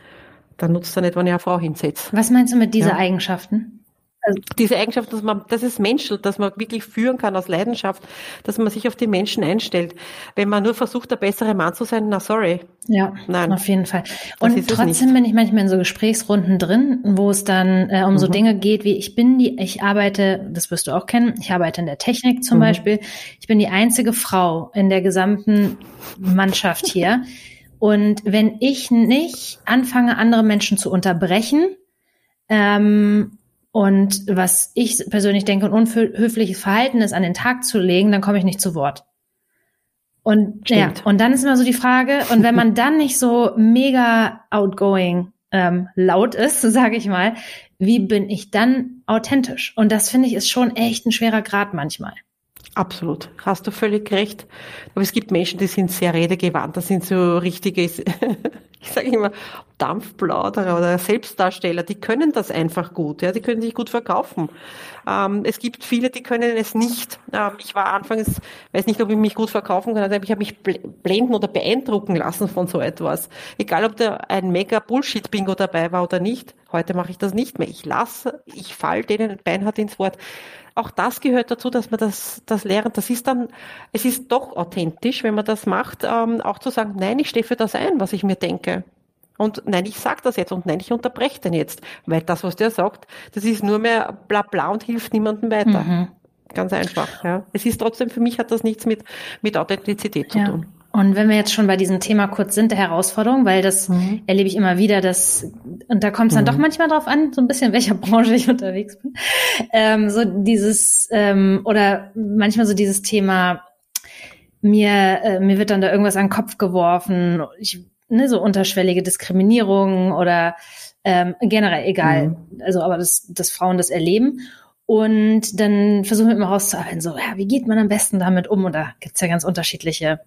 dann nutzt er nicht, wenn ihr eine Frau hinsetzt. Was meinst du mit dieser ja. Eigenschaften? Also diese Eigenschaft, dass man, das ist menschelt, dass man wirklich führen kann aus Leidenschaft, dass man sich auf die Menschen einstellt. Wenn man nur versucht, der bessere Mann zu sein, na sorry. Ja, Nein, auf jeden Fall. Und trotzdem bin ich manchmal in so Gesprächsrunden drin, wo es dann äh, um mhm. so Dinge geht, wie ich bin die, ich arbeite, das wirst du auch kennen, ich arbeite in der Technik zum mhm. Beispiel. Ich bin die einzige Frau in der gesamten Mannschaft hier. Und wenn ich nicht anfange, andere Menschen zu unterbrechen, ähm, und was ich persönlich denke, ein unhöfliches Verhalten ist, an den Tag zu legen, dann komme ich nicht zu Wort. Und Stimmt. ja, und dann ist immer so die Frage, und wenn man dann nicht so mega outgoing ähm, laut ist, (laughs) sage ich mal, wie bin ich dann authentisch? Und das finde ich ist schon echt ein schwerer Grad manchmal. Absolut, hast du völlig recht. Aber es gibt Menschen, die sind sehr redegewandt, das sind so richtige, (laughs) ich sage immer, Dampfplauderer oder Selbstdarsteller, die können das einfach gut, ja, die können sich gut verkaufen. Ähm, es gibt viele, die können es nicht. Ähm, ich war anfangs, weiß nicht, ob ich mich gut verkaufen kann, aber ich habe mich blenden oder beeindrucken lassen von so etwas. Egal, ob da ein mega Bullshit-Bingo dabei war oder nicht. Heute mache ich das nicht mehr. Ich lasse, ich fall denen beinhart ins Wort auch das gehört dazu, dass man das, das lernt. Das ist dann, es ist doch authentisch, wenn man das macht, ähm, auch zu sagen, nein, ich stehe für das ein, was ich mir denke. Und nein, ich sage das jetzt und nein, ich unterbreche den jetzt. Weil das, was der sagt, das ist nur mehr bla bla und hilft niemandem weiter. Mhm. Ganz einfach. Ja. Es ist trotzdem, für mich hat das nichts mit, mit Authentizität zu tun. Und wenn wir jetzt schon bei diesem Thema kurz sind, der Herausforderung, weil das mhm. erlebe ich immer wieder, dass, und da kommt es dann mhm. doch manchmal drauf an, so ein bisschen, in welcher Branche ich (laughs) unterwegs bin, ähm, so dieses, ähm, oder manchmal so dieses Thema, mir, äh, mir wird dann da irgendwas an den Kopf geworfen, ich, ne, so unterschwellige Diskriminierung oder ähm, generell egal, mhm. also aber dass, dass Frauen das erleben. Und dann versuchen wir immer rauszuhalten, so, ja, wie geht man am besten damit um? Und da gibt's ja ganz unterschiedliche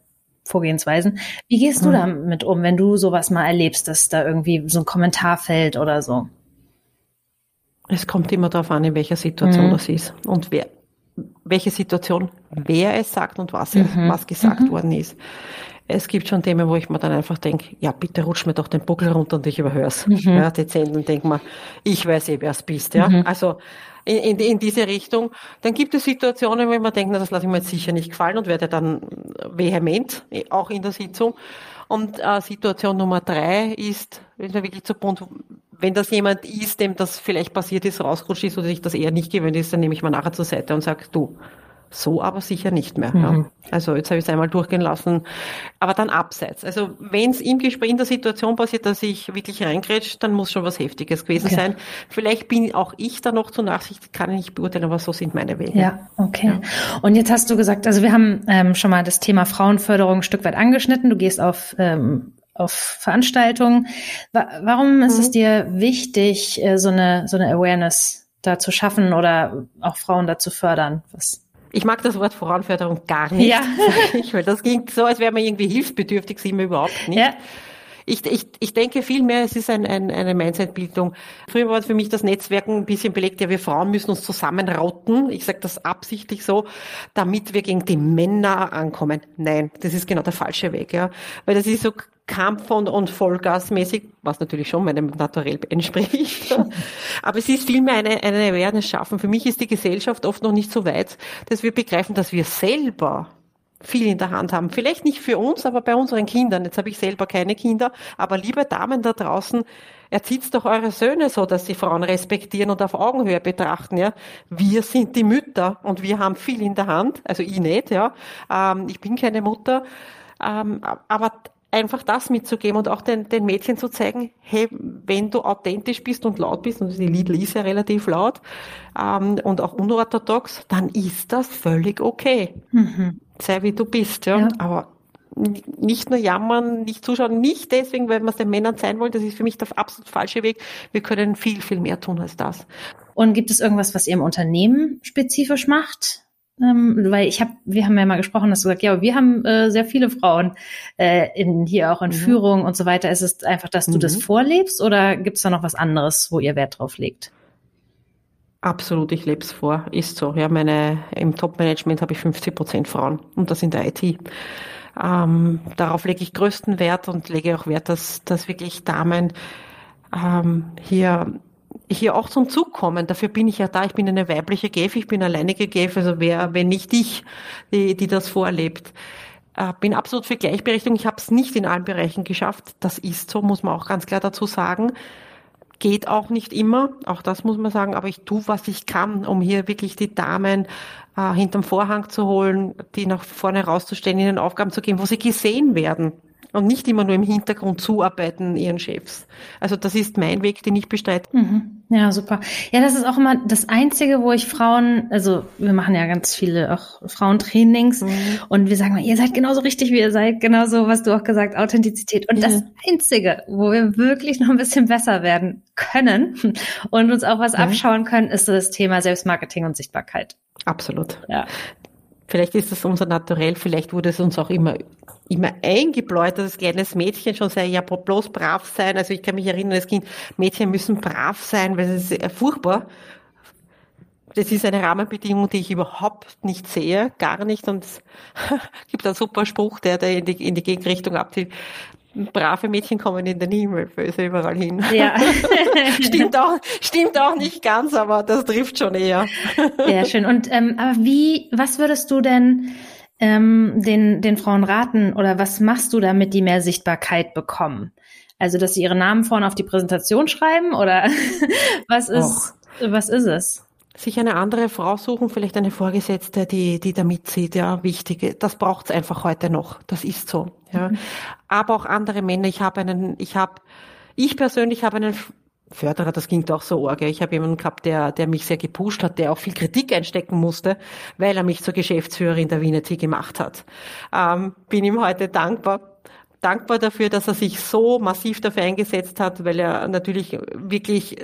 Vorgehensweisen. Wie gehst mhm. du damit um, wenn du sowas mal erlebst, dass da irgendwie so ein Kommentar fällt oder so? Es kommt immer darauf an, in welcher Situation mhm. das ist und wer, welche Situation, wer es sagt und was, mhm. was gesagt mhm. worden ist. Es gibt schon Themen, wo ich mir dann einfach denke, ja, bitte rutsch mir doch den Buckel runter und ich überhör's. Mhm. Ja, dezent und denk mal, ich weiß eh, wer es bist. Ja? Mhm. Also in, in, in, diese Richtung. Dann gibt es Situationen, wo man denkt, na, das lasse ich mir jetzt sicher nicht gefallen und werde dann vehement, auch in der Sitzung. Und äh, Situation Nummer drei ist, wenn wir wirklich zu Punkt, wenn das jemand ist, dem das vielleicht passiert ist, rausgerutscht ist oder sich das eher nicht gewöhnt ist, dann nehme ich mal nachher zur Seite und sage, du, so aber sicher nicht mehr. Mhm. Ja. Also jetzt habe ich es einmal durchgehen lassen, aber dann abseits. Also wenn es im Gespräch in der Situation passiert, dass ich wirklich reingrätsch, dann muss schon was Heftiges gewesen okay. sein. Vielleicht bin auch ich da noch zu nachsichtig, kann ich nicht beurteilen, aber so sind meine Wege. Ja, okay. Ja. Und jetzt hast du gesagt, also wir haben ähm, schon mal das Thema Frauenförderung ein Stück weit angeschnitten. Du gehst auf ähm, auf Veranstaltungen. Warum ist mhm. es dir wichtig, äh, so eine so eine Awareness da zu schaffen oder auch Frauen dazu fördern? Was ich mag das Wort Frauenförderung gar nicht. Ja. (laughs) ich, weil das klingt so, als wäre man irgendwie hilfsbedürftig, sind wir überhaupt nicht. Ja. Ich, ich, ich denke vielmehr, es ist ein, ein, eine Mindset-Bildung. Früher war für mich das Netzwerken ein bisschen belegt, ja, wir Frauen müssen uns zusammenrauten. Ich sage das absichtlich so, damit wir gegen die Männer ankommen. Nein, das ist genau der falsche Weg, ja. Weil das ist so Kampf- und, und Vollgasmäßig, was natürlich schon meinem Naturell entspricht. (laughs) Aber es ist vielmehr eine, eine Awareness schaffen. Für mich ist die Gesellschaft oft noch nicht so weit, dass wir begreifen, dass wir selber viel in der Hand haben. Vielleicht nicht für uns, aber bei unseren Kindern. Jetzt habe ich selber keine Kinder, aber liebe Damen da draußen, erzieht doch eure Söhne so, dass sie Frauen respektieren und auf Augenhöhe betrachten. Ja, wir sind die Mütter und wir haben viel in der Hand. Also ich nicht, ja. Ähm, ich bin keine Mutter. Ähm, aber einfach das mitzugeben und auch den, den Mädchen zu zeigen, hey, wenn du authentisch bist und laut bist, und die Lidl ist ja relativ laut ähm, und auch unorthodox, dann ist das völlig okay. Mhm. Sei wie du bist, ja. ja. Aber nicht nur jammern, nicht zuschauen, nicht deswegen, weil wir es den Männern sein wollen, das ist für mich der absolut falsche Weg. Wir können viel, viel mehr tun als das. Und gibt es irgendwas, was ihr im Unternehmen spezifisch macht? Ähm, weil ich habe, wir haben ja mal gesprochen, dass du gesagt, ja, wir haben äh, sehr viele Frauen äh, in, hier auch in mhm. Führung und so weiter. Ist es einfach, dass du mhm. das vorlebst oder gibt es da noch was anderes, wo ihr Wert drauf legt? Absolut, ich lebe es vor, ist so. Ja, meine im Top-Management habe ich 50 Prozent Frauen und das in der IT. Ähm, darauf lege ich größten Wert und lege auch Wert, dass, dass wirklich Damen ähm, hier hier auch zum Zug kommen. Dafür bin ich ja da. Ich bin eine weibliche GEF, ich bin alleinige GEF, also wer, wenn nicht ich, die, die das vorlebt. Äh, bin absolut für Gleichberechtigung. Ich habe es nicht in allen Bereichen geschafft. Das ist so, muss man auch ganz klar dazu sagen. Geht auch nicht immer, auch das muss man sagen, aber ich tue, was ich kann, um hier wirklich die Damen äh, hinterm Vorhang zu holen, die nach vorne rauszustellen, ihnen Aufgaben zu geben, wo sie gesehen werden und nicht immer nur im Hintergrund zuarbeiten ihren Chefs. Also das ist mein Weg, den ich bestreite. Mhm. Ja, super. Ja, das ist auch immer das Einzige, wo ich Frauen, also wir machen ja ganz viele auch Frauentrainings mhm. und wir sagen mal, ihr seid genauso richtig, wie ihr seid, genauso, was du auch gesagt, Authentizität. Und mhm. das Einzige, wo wir wirklich noch ein bisschen besser werden können und uns auch was mhm. abschauen können, ist das Thema Selbstmarketing und Sichtbarkeit. Absolut. Ja. Vielleicht ist das unser Naturell, vielleicht wurde es uns auch immer, immer eingebläut, dass das kleines Mädchen schon sei, ja, bloß brav sein. Also ich kann mich erinnern, als Kind, Mädchen müssen brav sein, weil es ist furchtbar. Das ist eine Rahmenbedingung, die ich überhaupt nicht sehe, gar nicht. Und (laughs) es gibt einen super Spruch, der da in die, in die Gegenrichtung abzieht brave Mädchen kommen in den Himmel, böse überall hin. Ja. (laughs) stimmt auch, stimmt auch nicht ganz, aber das trifft schon eher. Sehr schön. Und ähm, aber wie, was würdest du denn ähm, den den Frauen raten oder was machst du, damit die mehr Sichtbarkeit bekommen? Also, dass sie ihre Namen vorne auf die Präsentation schreiben oder (laughs) was ist Och. was ist es? Sich eine andere Frau suchen, vielleicht eine Vorgesetzte, die, die da mitzieht, ja, wichtig. Das braucht's einfach heute noch. Das ist so, ja. Mhm. Aber auch andere Männer. Ich habe einen, ich habe, ich persönlich habe einen Förderer, das ging doch so arg. Ich habe jemanden gehabt, der, der mich sehr gepusht hat, der auch viel Kritik einstecken musste, weil er mich zur Geschäftsführerin der Wiener gemacht hat. Ähm, bin ihm heute dankbar dankbar dafür, dass er sich so massiv dafür eingesetzt hat, weil er natürlich wirklich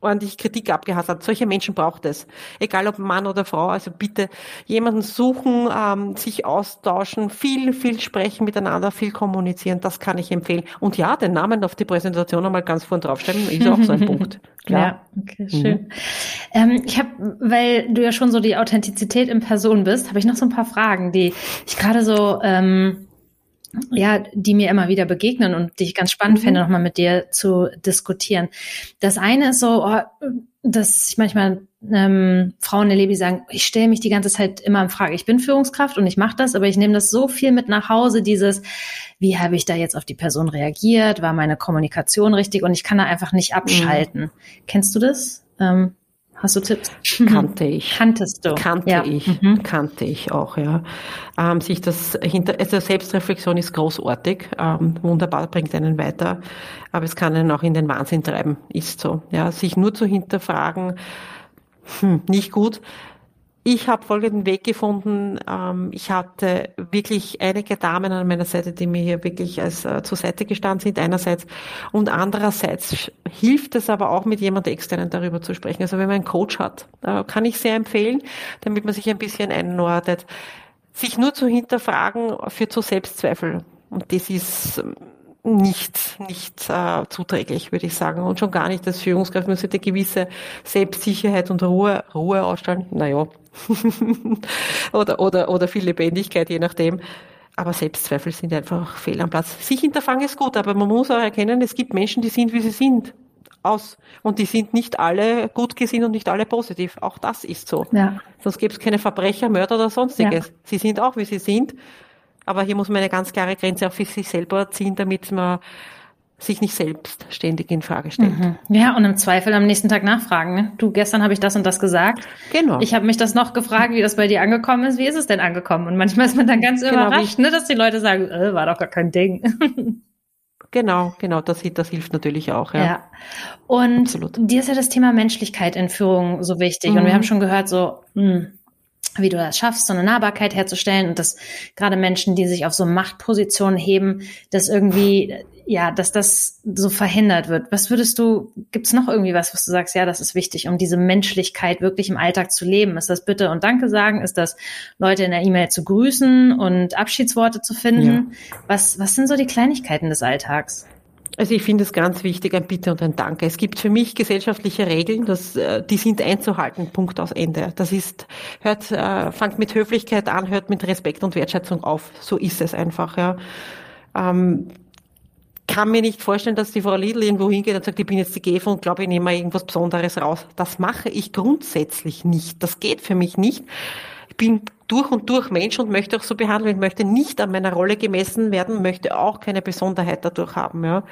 ordentlich Kritik abgehasst hat. Solche Menschen braucht es. Egal ob Mann oder Frau, also bitte jemanden suchen, ähm, sich austauschen, viel, viel sprechen miteinander, viel kommunizieren, das kann ich empfehlen. Und ja, den Namen auf die Präsentation einmal ganz vorn draufschreiben, ist auch so ein (laughs) Punkt. Klar. Ja, okay, schön. Mhm. Ähm, ich habe, weil du ja schon so die Authentizität in Person bist, habe ich noch so ein paar Fragen, die ich gerade so ähm, ja, die mir immer wieder begegnen und die ich ganz spannend mhm. finde, nochmal mit dir zu diskutieren. Das eine ist so, oh, dass ich manchmal ähm, Frauen erlebe, die sagen, ich stelle mich die ganze Zeit immer in Frage. Ich bin Führungskraft und ich mache das, aber ich nehme das so viel mit nach Hause, dieses, wie habe ich da jetzt auf die Person reagiert, war meine Kommunikation richtig und ich kann da einfach nicht abschalten. Mhm. Kennst du das? Ähm, Hast du Tipps? Kannte ich. Kanntest du? Kannte ja. ich. Mhm. Kannte ich auch, ja. Ähm, sich das hinter, also Selbstreflexion ist großartig, ähm, wunderbar, bringt einen weiter, aber es kann einen auch in den Wahnsinn treiben, ist so. Ja, sich nur zu hinterfragen, hm, nicht gut. Ich habe folgenden Weg gefunden. Ähm, ich hatte wirklich einige Damen an meiner Seite, die mir hier wirklich als äh, zur Seite gestanden sind, einerseits. Und andererseits hilft es aber auch, mit jemand externen darüber zu sprechen. Also wenn man einen Coach hat, äh, kann ich sehr empfehlen, damit man sich ein bisschen einordnet. Sich nur zu hinterfragen führt zu Selbstzweifel. Und das ist nicht, nicht äh, zuträglich, würde ich sagen. Und schon gar nicht als Führungskraft. Man sollte gewisse Selbstsicherheit und Ruhe, Ruhe ausstrahlen. Naja. (laughs) oder, oder, oder viel Lebendigkeit, je nachdem. Aber Selbstzweifel sind einfach fehl am Platz. Sich hinterfragen ist gut, aber man muss auch erkennen, es gibt Menschen, die sind, wie sie sind. Aus. Und die sind nicht alle gut gesinnt und nicht alle positiv. Auch das ist so. Ja. Sonst gäbe es keine Verbrecher, Mörder oder sonstiges. Ja. Sie sind auch, wie sie sind. Aber hier muss man eine ganz klare Grenze auch für sich selber ziehen, damit man sich nicht selbst ständig in Frage stellt. Mhm. Ja, und im Zweifel am nächsten Tag nachfragen. Ne? Du, gestern habe ich das und das gesagt. Genau. Ich habe mich das noch gefragt, wie das bei dir angekommen ist. Wie ist es denn angekommen? Und manchmal ist man dann ganz genau, überrascht, ne, dass die Leute sagen, äh, war doch gar kein Ding. (laughs) Genau, genau, das, das hilft natürlich auch. Ja, ja. und Absolut. dir ist ja das Thema Menschlichkeit in Führung so wichtig. Mhm. Und wir mhm. haben schon gehört, so, mh, hm, wie du das schaffst, so eine Nahbarkeit herzustellen und dass gerade Menschen, die sich auf so Machtpositionen heben, dass irgendwie, ja, dass das so verhindert wird. Was würdest du, gibt's noch irgendwie was, was du sagst, ja, das ist wichtig, um diese Menschlichkeit wirklich im Alltag zu leben? Ist das Bitte und Danke sagen? Ist das Leute in der E-Mail zu grüßen und Abschiedsworte zu finden? Ja. Was, was sind so die Kleinigkeiten des Alltags? Also ich finde es ganz wichtig, ein Bitte und ein Danke. Es gibt für mich gesellschaftliche Regeln, das, äh, die sind einzuhalten, Punkt aus Ende. Das ist, hört, äh, fangt mit Höflichkeit an, hört mit Respekt und Wertschätzung auf. So ist es einfach, ja. Ähm, kann mir nicht vorstellen, dass die Frau Lidl irgendwo hingeht und sagt, ich bin jetzt die GEF und glaube, ich nehme mal irgendwas Besonderes raus. Das mache ich grundsätzlich nicht. Das geht für mich nicht. Ich bin durch und durch Mensch und möchte auch so behandeln, möchte nicht an meiner Rolle gemessen werden, möchte auch keine Besonderheit dadurch haben. Ja.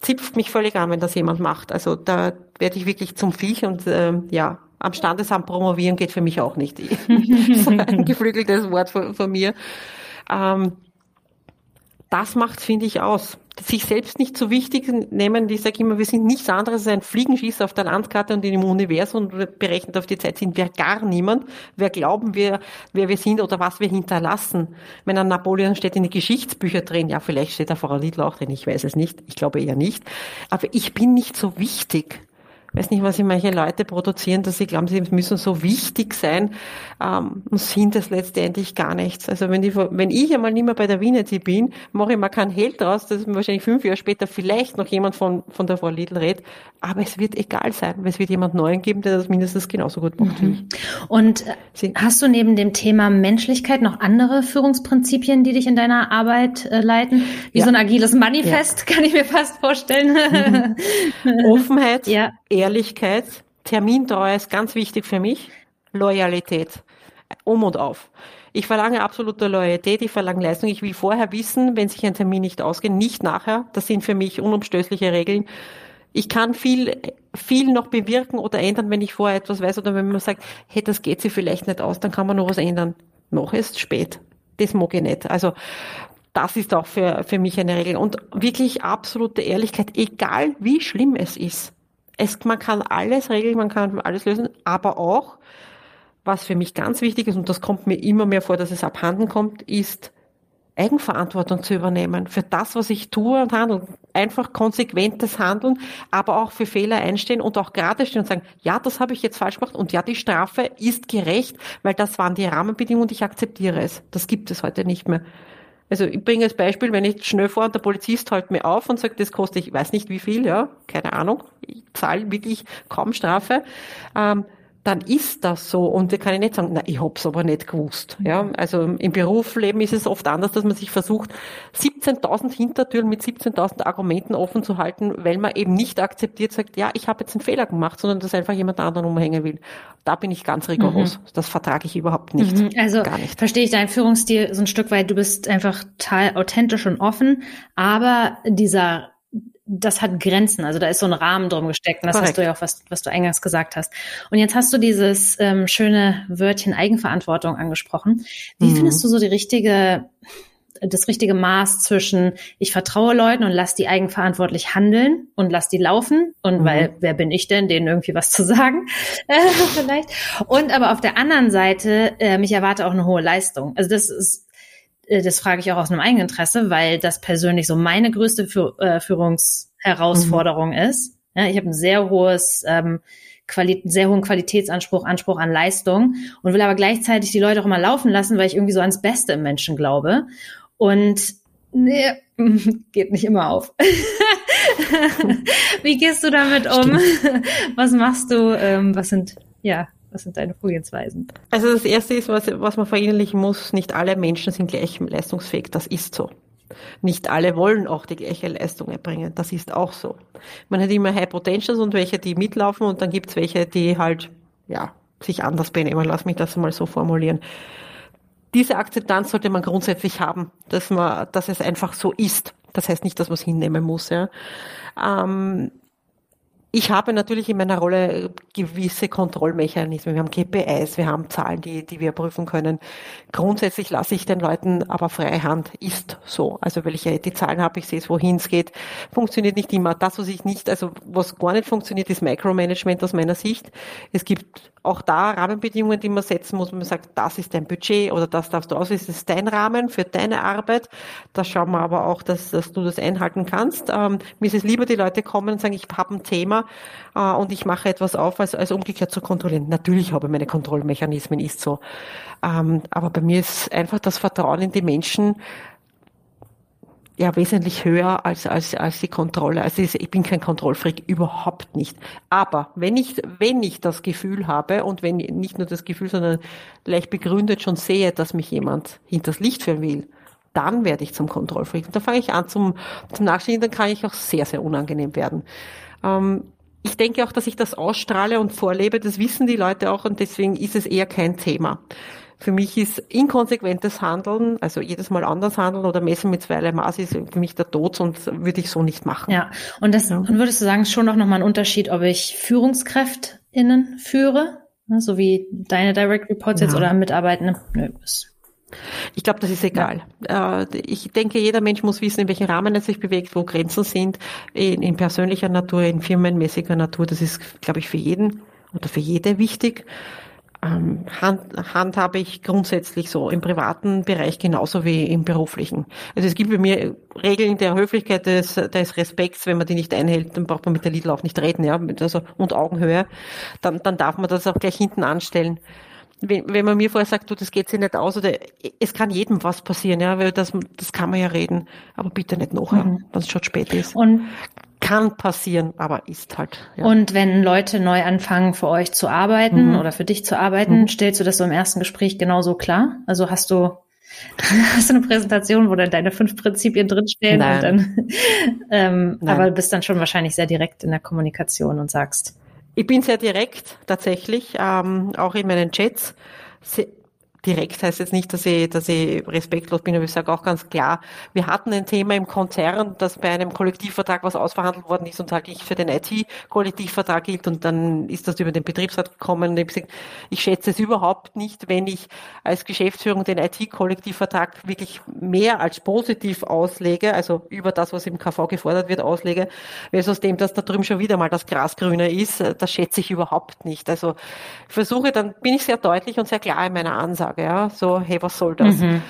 Zipft mich völlig an, wenn das jemand macht. Also da werde ich wirklich zum Viech und ähm, ja, am Standesamt promovieren geht für mich auch nicht. (laughs) so ein geflügeltes Wort von, von mir. Ähm, das macht, finde ich, aus. Sich selbst nicht so wichtig nehmen, ich sage immer, wir sind nichts anderes als ein Fliegenschießer auf der Landkarte und in dem Universum und berechnet auf die Zeit sind wir gar niemand. Wer glauben wir, wer wir sind oder was wir hinterlassen? Wenn ein Napoleon steht in die Geschichtsbücher drin, ja, vielleicht steht da Frau Lidl auch drin, ich weiß es nicht, ich glaube eher nicht. Aber ich bin nicht so wichtig weiß nicht, was manche Leute produzieren, dass sie glauben, sie müssen so wichtig sein ähm, und sind es letztendlich gar nichts. Also wenn, die, wenn ich einmal nicht mehr bei der Wienerty bin, mache ich mal keinen Held draus, dass wahrscheinlich fünf Jahre später vielleicht noch jemand von, von der Frau Lidl redet, aber es wird egal sein, weil es wird jemand Neuen geben, der das mindestens genauso gut macht mhm. wie ich. Und Sie, hast du neben dem Thema Menschlichkeit noch andere Führungsprinzipien, die dich in deiner Arbeit äh, leiten? Wie ja. so ein agiles Manifest, ja. kann ich mir fast vorstellen. Mhm. (laughs) Offenheit, ja. Ehrlichkeit, Termintreue ist ganz wichtig für mich. Loyalität. Um und auf. Ich verlange absolute Loyalität, ich verlange Leistung. Ich will vorher wissen, wenn sich ein Termin nicht ausgeht, nicht nachher. Das sind für mich unumstößliche Regeln. Ich kann viel, viel noch bewirken oder ändern, wenn ich vorher etwas weiß oder wenn man sagt, hey, das geht sich vielleicht nicht aus, dann kann man noch was ändern. Noch ist spät. Das mag ich nicht. Also, das ist auch für, für mich eine Regel. Und wirklich absolute Ehrlichkeit, egal wie schlimm es ist es, man kann alles regeln, man kann alles lösen, aber auch, was für mich ganz wichtig ist, und das kommt mir immer mehr vor, dass es abhanden kommt, ist Eigenverantwortung zu übernehmen für das, was ich tue und handle. Einfach konsequentes Handeln, aber auch für Fehler einstehen und auch gerade stehen und sagen, ja, das habe ich jetzt falsch gemacht und ja, die Strafe ist gerecht, weil das waren die Rahmenbedingungen und ich akzeptiere es. Das gibt es heute nicht mehr. Also ich bringe als Beispiel, wenn ich schnell fahre und der Polizist hält mir auf und sagt, das kostet, ich weiß nicht wie viel, ja, keine Ahnung, ich zahle wirklich kaum Strafe. Ähm, dann ist das so. Und da kann ich nicht sagen, na, ich hab's aber nicht gewusst. Ja, also im Berufsleben ist es oft anders, dass man sich versucht, 17.000 Hintertüren mit 17.000 Argumenten offen zu halten, weil man eben nicht akzeptiert, sagt, ja, ich habe jetzt einen Fehler gemacht, sondern dass einfach jemand anderen umhängen will. Da bin ich ganz rigoros. Mhm. Das vertrage ich überhaupt nicht. Mhm. Also Gar nicht. verstehe ich deinen Führungsstil so ein Stück weit. Du bist einfach total authentisch und offen, aber dieser das hat Grenzen, also da ist so ein Rahmen drum gesteckt und das Korrekt. hast du ja auch, was, was du eingangs gesagt hast. Und jetzt hast du dieses ähm, schöne Wörtchen Eigenverantwortung angesprochen. Wie mhm. findest du so die richtige, das richtige Maß zwischen ich vertraue Leuten und lass die eigenverantwortlich handeln und lass die laufen und mhm. weil wer bin ich denn, denen irgendwie was zu sagen (laughs) äh, vielleicht und aber auf der anderen Seite äh, mich erwarte auch eine hohe Leistung. Also das ist das frage ich auch aus einem eigenen Interesse, weil das persönlich so meine größte Für, äh, Führungsherausforderung mhm. ist. Ja, ich habe ein sehr hohes ähm, Quali sehr hohen Qualitätsanspruch, Anspruch an Leistung und will aber gleichzeitig die Leute auch immer laufen lassen, weil ich irgendwie so ans Beste im Menschen glaube. Und nee, (laughs) geht nicht immer auf. (laughs) Wie gehst du damit um? Stimmt. (laughs) Was machst du? Ähm, was sind ja was sind deine Vorgehensweisen? Also das Erste ist, was, was man verinnerlichen muss, nicht alle Menschen sind gleich leistungsfähig. Das ist so. Nicht alle wollen auch die gleiche Leistung erbringen. Das ist auch so. Man hat immer High Potentials und welche, die mitlaufen und dann gibt es welche, die halt, ja, sich anders benehmen. Lass mich das mal so formulieren. Diese Akzeptanz sollte man grundsätzlich haben, dass man, dass es einfach so ist. Das heißt nicht, dass man es hinnehmen muss. Ja. Ähm, ich habe natürlich in meiner Rolle gewisse Kontrollmechanismen. Wir haben KPIs, wir haben Zahlen, die, die wir prüfen können. Grundsätzlich lasse ich den Leuten aber freie Hand. Ist so. Also weil ich die Zahlen habe, ich sehe es, wohin es geht. Funktioniert nicht immer. Das, was ich nicht, also was gar nicht funktioniert, ist Micromanagement aus meiner Sicht. Es gibt auch da Rahmenbedingungen, die man setzen muss. Man sagt, das ist dein Budget oder das darfst du aus. Das ist dein Rahmen für deine Arbeit. Da schauen wir aber auch, dass, dass du das einhalten kannst. Ähm, mir ist es lieber, die Leute kommen und sagen, ich habe ein Thema äh, und ich mache etwas auf, als, als umgekehrt zu kontrollieren. Natürlich habe ich meine Kontrollmechanismen, ist so. Ähm, aber bei mir ist einfach das Vertrauen in die Menschen, ja wesentlich höher als, als, als die Kontrolle. Also ich bin kein Kontrollfreak, überhaupt nicht. Aber wenn ich, wenn ich das Gefühl habe und wenn nicht nur das Gefühl, sondern leicht begründet schon sehe, dass mich jemand hinters Licht führen will, dann werde ich zum Kontrollfreak. Und dann fange ich an zum, zum Nachstehen, dann kann ich auch sehr, sehr unangenehm werden. Ähm, ich denke auch, dass ich das ausstrahle und vorlebe, das wissen die Leute auch und deswegen ist es eher kein Thema. Für mich ist inkonsequentes Handeln, also jedes Mal anders handeln oder messen mit zweierlei Maß ist für mich der Tod, sonst würde ich so nicht machen. Ja, und das, ja. und würdest du sagen, schon noch mal ein Unterschied, ob ich FührungskräftInnen führe, ne, so wie deine Direct Reports ja. jetzt oder Mitarbeitende? Nö, ist ich glaube, das ist egal. Ja. Äh, ich denke, jeder Mensch muss wissen, in welchem Rahmen er sich bewegt, wo Grenzen sind, in, in persönlicher Natur, in firmenmäßiger Natur. Das ist, glaube ich, für jeden oder für jede wichtig ähm, hand, handhabe ich grundsätzlich so im privaten Bereich genauso wie im beruflichen. Also es gibt bei mir Regeln der Höflichkeit, des, des Respekts, wenn man die nicht einhält, dann braucht man mit der Lidl auch nicht reden, ja, also, und Augenhöhe, dann, dann darf man das auch gleich hinten anstellen. Wenn, wenn man mir vorher sagt, du, das geht sich nicht aus, oder es kann jedem was passieren, ja, weil das, das kann man ja reden, aber bitte nicht nachher, mhm. wenn es schon spät ist. Und kann passieren, aber ist halt. Ja. Und wenn Leute neu anfangen, für euch zu arbeiten mhm. oder für dich zu arbeiten, mhm. stellst du das so im ersten Gespräch genauso klar? Also hast du (laughs) hast du eine Präsentation, wo dann deine fünf Prinzipien drinstehen Nein. und dann, (laughs) ähm, Nein. aber bist dann schon wahrscheinlich sehr direkt in der Kommunikation und sagst. Ich bin sehr direkt tatsächlich, ähm, auch in meinen Chats. Direkt heißt jetzt nicht, dass ich, dass ich respektlos bin, aber ich sage auch ganz klar, wir hatten ein Thema im Konzern, dass bei einem Kollektivvertrag was ausverhandelt worden ist und halt ich für den IT-Kollektivvertrag gilt und dann ist das über den Betriebsrat gekommen und ich, gesagt, ich schätze es überhaupt nicht, wenn ich als Geschäftsführung den IT-Kollektivvertrag wirklich mehr als positiv auslege, also über das, was im KV gefordert wird, auslege, versus dem, dass da drüben schon wieder mal das Gras grüner ist, das schätze ich überhaupt nicht. Also versuche, dann bin ich sehr deutlich und sehr klar in meiner Ansage sage, ja, so, hey, was soll das? Mhm.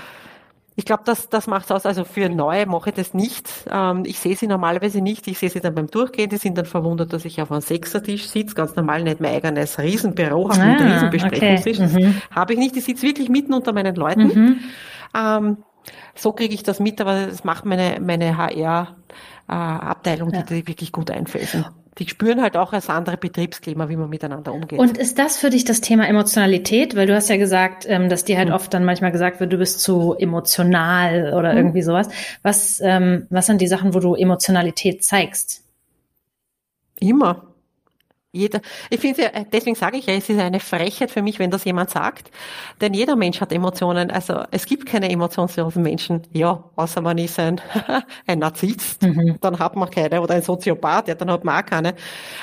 Ich glaube, das, das macht's aus. Also für Neue mache ich das nicht. Ähm, ich sehe sie normalerweise nicht. Ich sehe sie dann beim Durchgehen. Die sind dann verwundert, dass ich auf einem Sechsertisch sitze. Ganz normal nicht mein eigenes Riesenbüro habe ah, mit Riesenbesprechungstisch. Okay. Mhm. Habe ich nicht. Ich sitze wirklich mitten unter meinen Leuten. Mhm. Ähm, so kriege ich das mit, aber das macht meine, meine HR-Abteilung, äh, ja. die, die wirklich gut einfällt die spüren halt auch das andere Betriebsklima, wie man miteinander umgeht. Und ist das für dich das Thema Emotionalität? Weil du hast ja gesagt, ähm, dass dir halt mhm. oft dann manchmal gesagt wird, du bist zu emotional oder mhm. irgendwie sowas. Was, ähm, was sind die Sachen, wo du Emotionalität zeigst? Immer. Jeder, ich finde ja, deswegen sage ich ja, es ist eine Frechheit für mich, wenn das jemand sagt, denn jeder Mensch hat Emotionen. Also es gibt keine emotionslosen Menschen. Ja, außer man ist ein, (laughs) ein Narzisst, mhm. dann hat man keine, oder ein Soziopath, ja, dann hat man auch keine.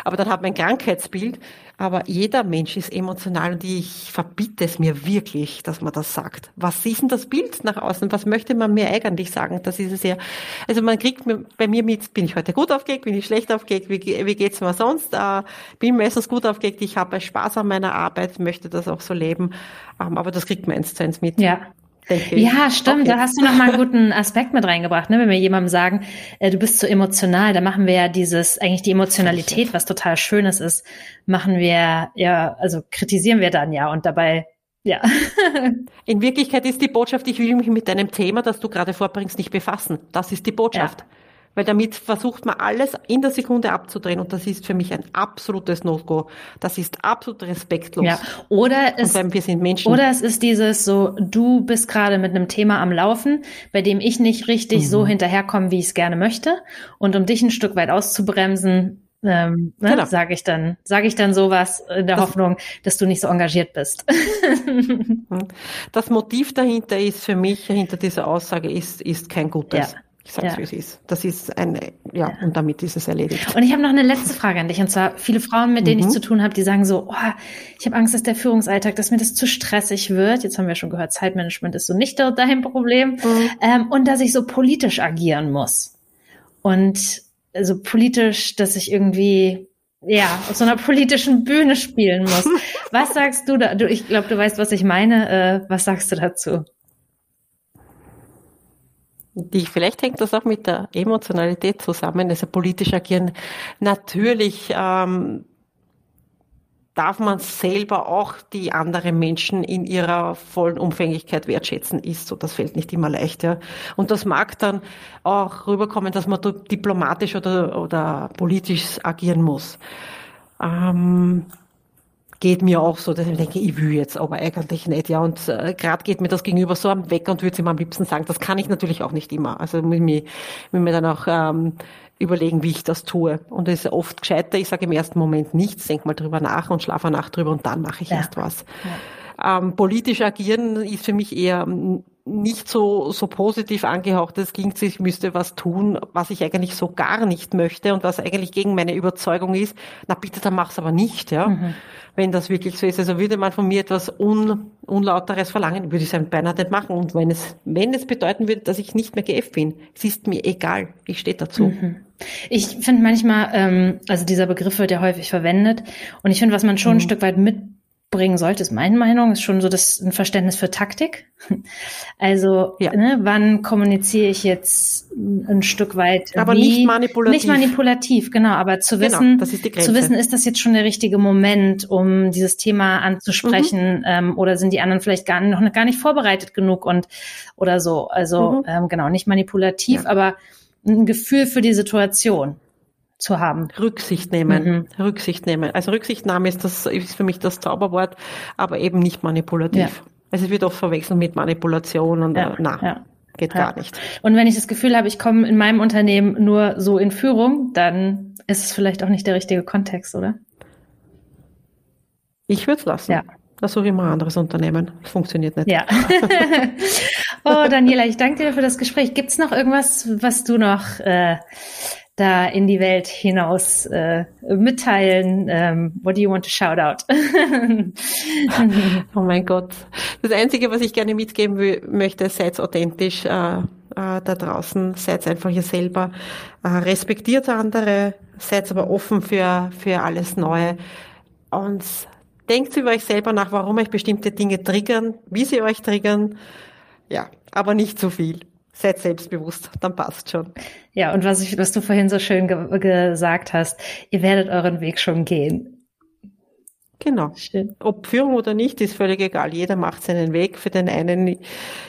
Aber dann hat man ein Krankheitsbild. Aber jeder Mensch ist emotional und ich verbitte es mir wirklich, dass man das sagt. Was ist denn das Bild nach außen? Was möchte man mir eigentlich sagen? Das ist es ja. Also man kriegt bei mir mit, bin ich heute gut aufgelegt, bin ich schlecht aufgelegt, wie, wie geht's mir sonst? Äh, bin meistens gut aufgelegt, ich habe Spaß an meiner Arbeit, möchte das auch so leben. Ähm, aber das kriegt man eins zu eins mit. Ja denke ich. Ja, stimmt. Okay. Da hast du noch mal einen guten Aspekt mit reingebracht. Ne? Wenn wir jemandem sagen, äh, du bist zu so emotional, da machen wir ja dieses, eigentlich die Emotionalität, was total Schönes ist, machen wir ja, also kritisieren wir dann ja und dabei ja. (laughs) In Wirklichkeit ist die Botschaft, ich will mich mit deinem Thema, das du gerade vorbringst, nicht befassen. Das ist die Botschaft. Ja. Weil damit versucht man alles in der Sekunde abzudrehen und das ist für mich ein absolutes No-Go. Das ist absolut respektlos. Ja. Oder es, wir sind Menschen. Oder es ist dieses so, du bist gerade mit einem Thema am Laufen, bei dem ich nicht richtig mhm. so hinterherkomme, wie ich es gerne möchte. Und um dich ein Stück weit auszubremsen, ähm, ne, genau. sage ich dann, sage ich dann sowas in der das, Hoffnung, dass du nicht so engagiert bist. (laughs) das Motiv dahinter ist für mich, hinter dieser Aussage ist, ist kein gutes. Ja. Ich sage es, ja. wie es ist. Das ist eine, ja, ja, und damit ist es erledigt. Und ich habe noch eine letzte Frage an dich. Und zwar viele Frauen, mit denen mhm. ich zu tun habe, die sagen so, oh, ich habe Angst, dass der Führungsalltag, dass mir das zu stressig wird. Jetzt haben wir schon gehört, Zeitmanagement ist so nicht dein Problem. Mhm. Ähm, und dass ich so politisch agieren muss. Und also politisch, dass ich irgendwie ja, auf so einer politischen Bühne spielen muss. (laughs) Was sagst du da? Du, ich glaube, du weißt, was ich meine. Äh, was sagst du dazu? Die, vielleicht hängt das auch mit der Emotionalität zusammen, also politisch agieren. Natürlich ähm, darf man selber auch die anderen Menschen in ihrer vollen Umfänglichkeit wertschätzen, ist so. Das fällt nicht immer leicht, ja. Und das mag dann auch rüberkommen, dass man diplomatisch oder, oder politisch agieren muss. Ähm, geht mir auch so, dass ich denke, ich will jetzt aber eigentlich nicht, ja. Und äh, gerade geht mir das Gegenüber so am Weg und würde sie mir am liebsten sagen. Das kann ich natürlich auch nicht immer. Also muss mir, muss mir dann auch ähm, überlegen, wie ich das tue. Und es ist oft gescheiter, ich sage im ersten Moment nichts, denk mal drüber nach und schlafe eine Nacht drüber und dann mache ich ja. erst was. Ja. Ähm, politisch agieren ist für mich eher nicht so, so positiv angehaucht. Es klingt, ich müsste was tun, was ich eigentlich so gar nicht möchte und was eigentlich gegen meine Überzeugung ist. Na bitte, dann mach's aber nicht, ja. Mhm. Wenn das wirklich so ist. Also würde man von mir etwas Un, Unlauteres verlangen, würde ich es beinahe nicht machen. Und wenn es, wenn es bedeuten würde, dass ich nicht mehr GF bin, es ist mir egal. Ich stehe dazu. Mhm. Ich finde manchmal, ähm, also dieser Begriff wird ja häufig verwendet und ich finde, was man schon mhm. ein Stück weit mit bringen sollte, ist meine Meinung, ist schon so das ein Verständnis für Taktik. (laughs) Also, ja. ne, wann kommuniziere ich jetzt ein Stück weit? Aber wie, nicht manipulativ. Nicht manipulativ, genau. Aber zu genau, wissen, das ist die Grenze. zu wissen, ist das jetzt schon der richtige Moment, um dieses Thema anzusprechen, mhm. ähm, oder sind die anderen vielleicht gar, noch gar nicht vorbereitet genug und oder so. Also mhm. ähm, genau, nicht manipulativ, ja. aber ein Gefühl für die Situation zu haben. Rücksicht nehmen, mhm. Rücksicht nehmen. Also Rücksichtnahme ist das ist für mich das Zauberwort, aber eben nicht manipulativ. Ja. Also es wird oft verwechselt mit Manipulation und ja, äh, na, ja, geht gar nicht. Und wenn ich das Gefühl habe, ich komme in meinem Unternehmen nur so in Führung, dann ist es vielleicht auch nicht der richtige Kontext, oder? Ich würde es lassen. Ja. Das suche ich mal ein anderes Unternehmen. Das funktioniert nicht. Ja. (laughs) oh, Daniela, ich danke dir für das Gespräch. Gibt es noch irgendwas, was du noch äh, da in die Welt hinaus äh, mitteilen? Ähm, what do you want to shout out? (laughs) oh mein Gott. Das Einzige, was ich gerne mitgeben will, möchte, seid authentisch äh, äh, da draußen, seid einfach ihr selber, äh, respektiert andere, seid aber offen für, für alles Neue und denkt über euch selber nach, warum euch bestimmte Dinge triggern, wie sie euch triggern, ja, aber nicht zu viel. Seid selbstbewusst, dann passt schon. Ja, und was, ich, was du vorhin so schön ge gesagt hast, ihr werdet euren Weg schon gehen. Genau. Schön. Ob Führung oder nicht, ist völlig egal. Jeder macht seinen Weg. Für den einen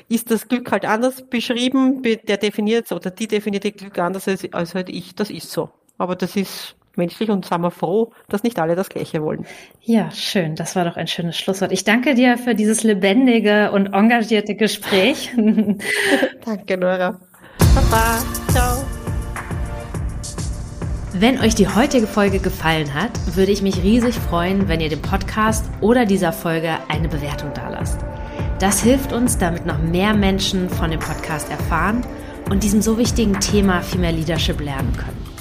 ist das Glück halt anders beschrieben, der definiert oder die definiert Glück anders als, als halt ich. Das ist so. Aber das ist menschlich und sind wir froh, dass nicht alle das Gleiche wollen. Ja, schön. Das war doch ein schönes Schlusswort. Ich danke dir für dieses lebendige und engagierte Gespräch. (laughs) danke, Nora. Baba. Ciao. Wenn euch die heutige Folge gefallen hat, würde ich mich riesig freuen, wenn ihr dem Podcast oder dieser Folge eine Bewertung dalasst. Das hilft uns, damit noch mehr Menschen von dem Podcast erfahren und diesem so wichtigen Thema viel mehr Leadership lernen können.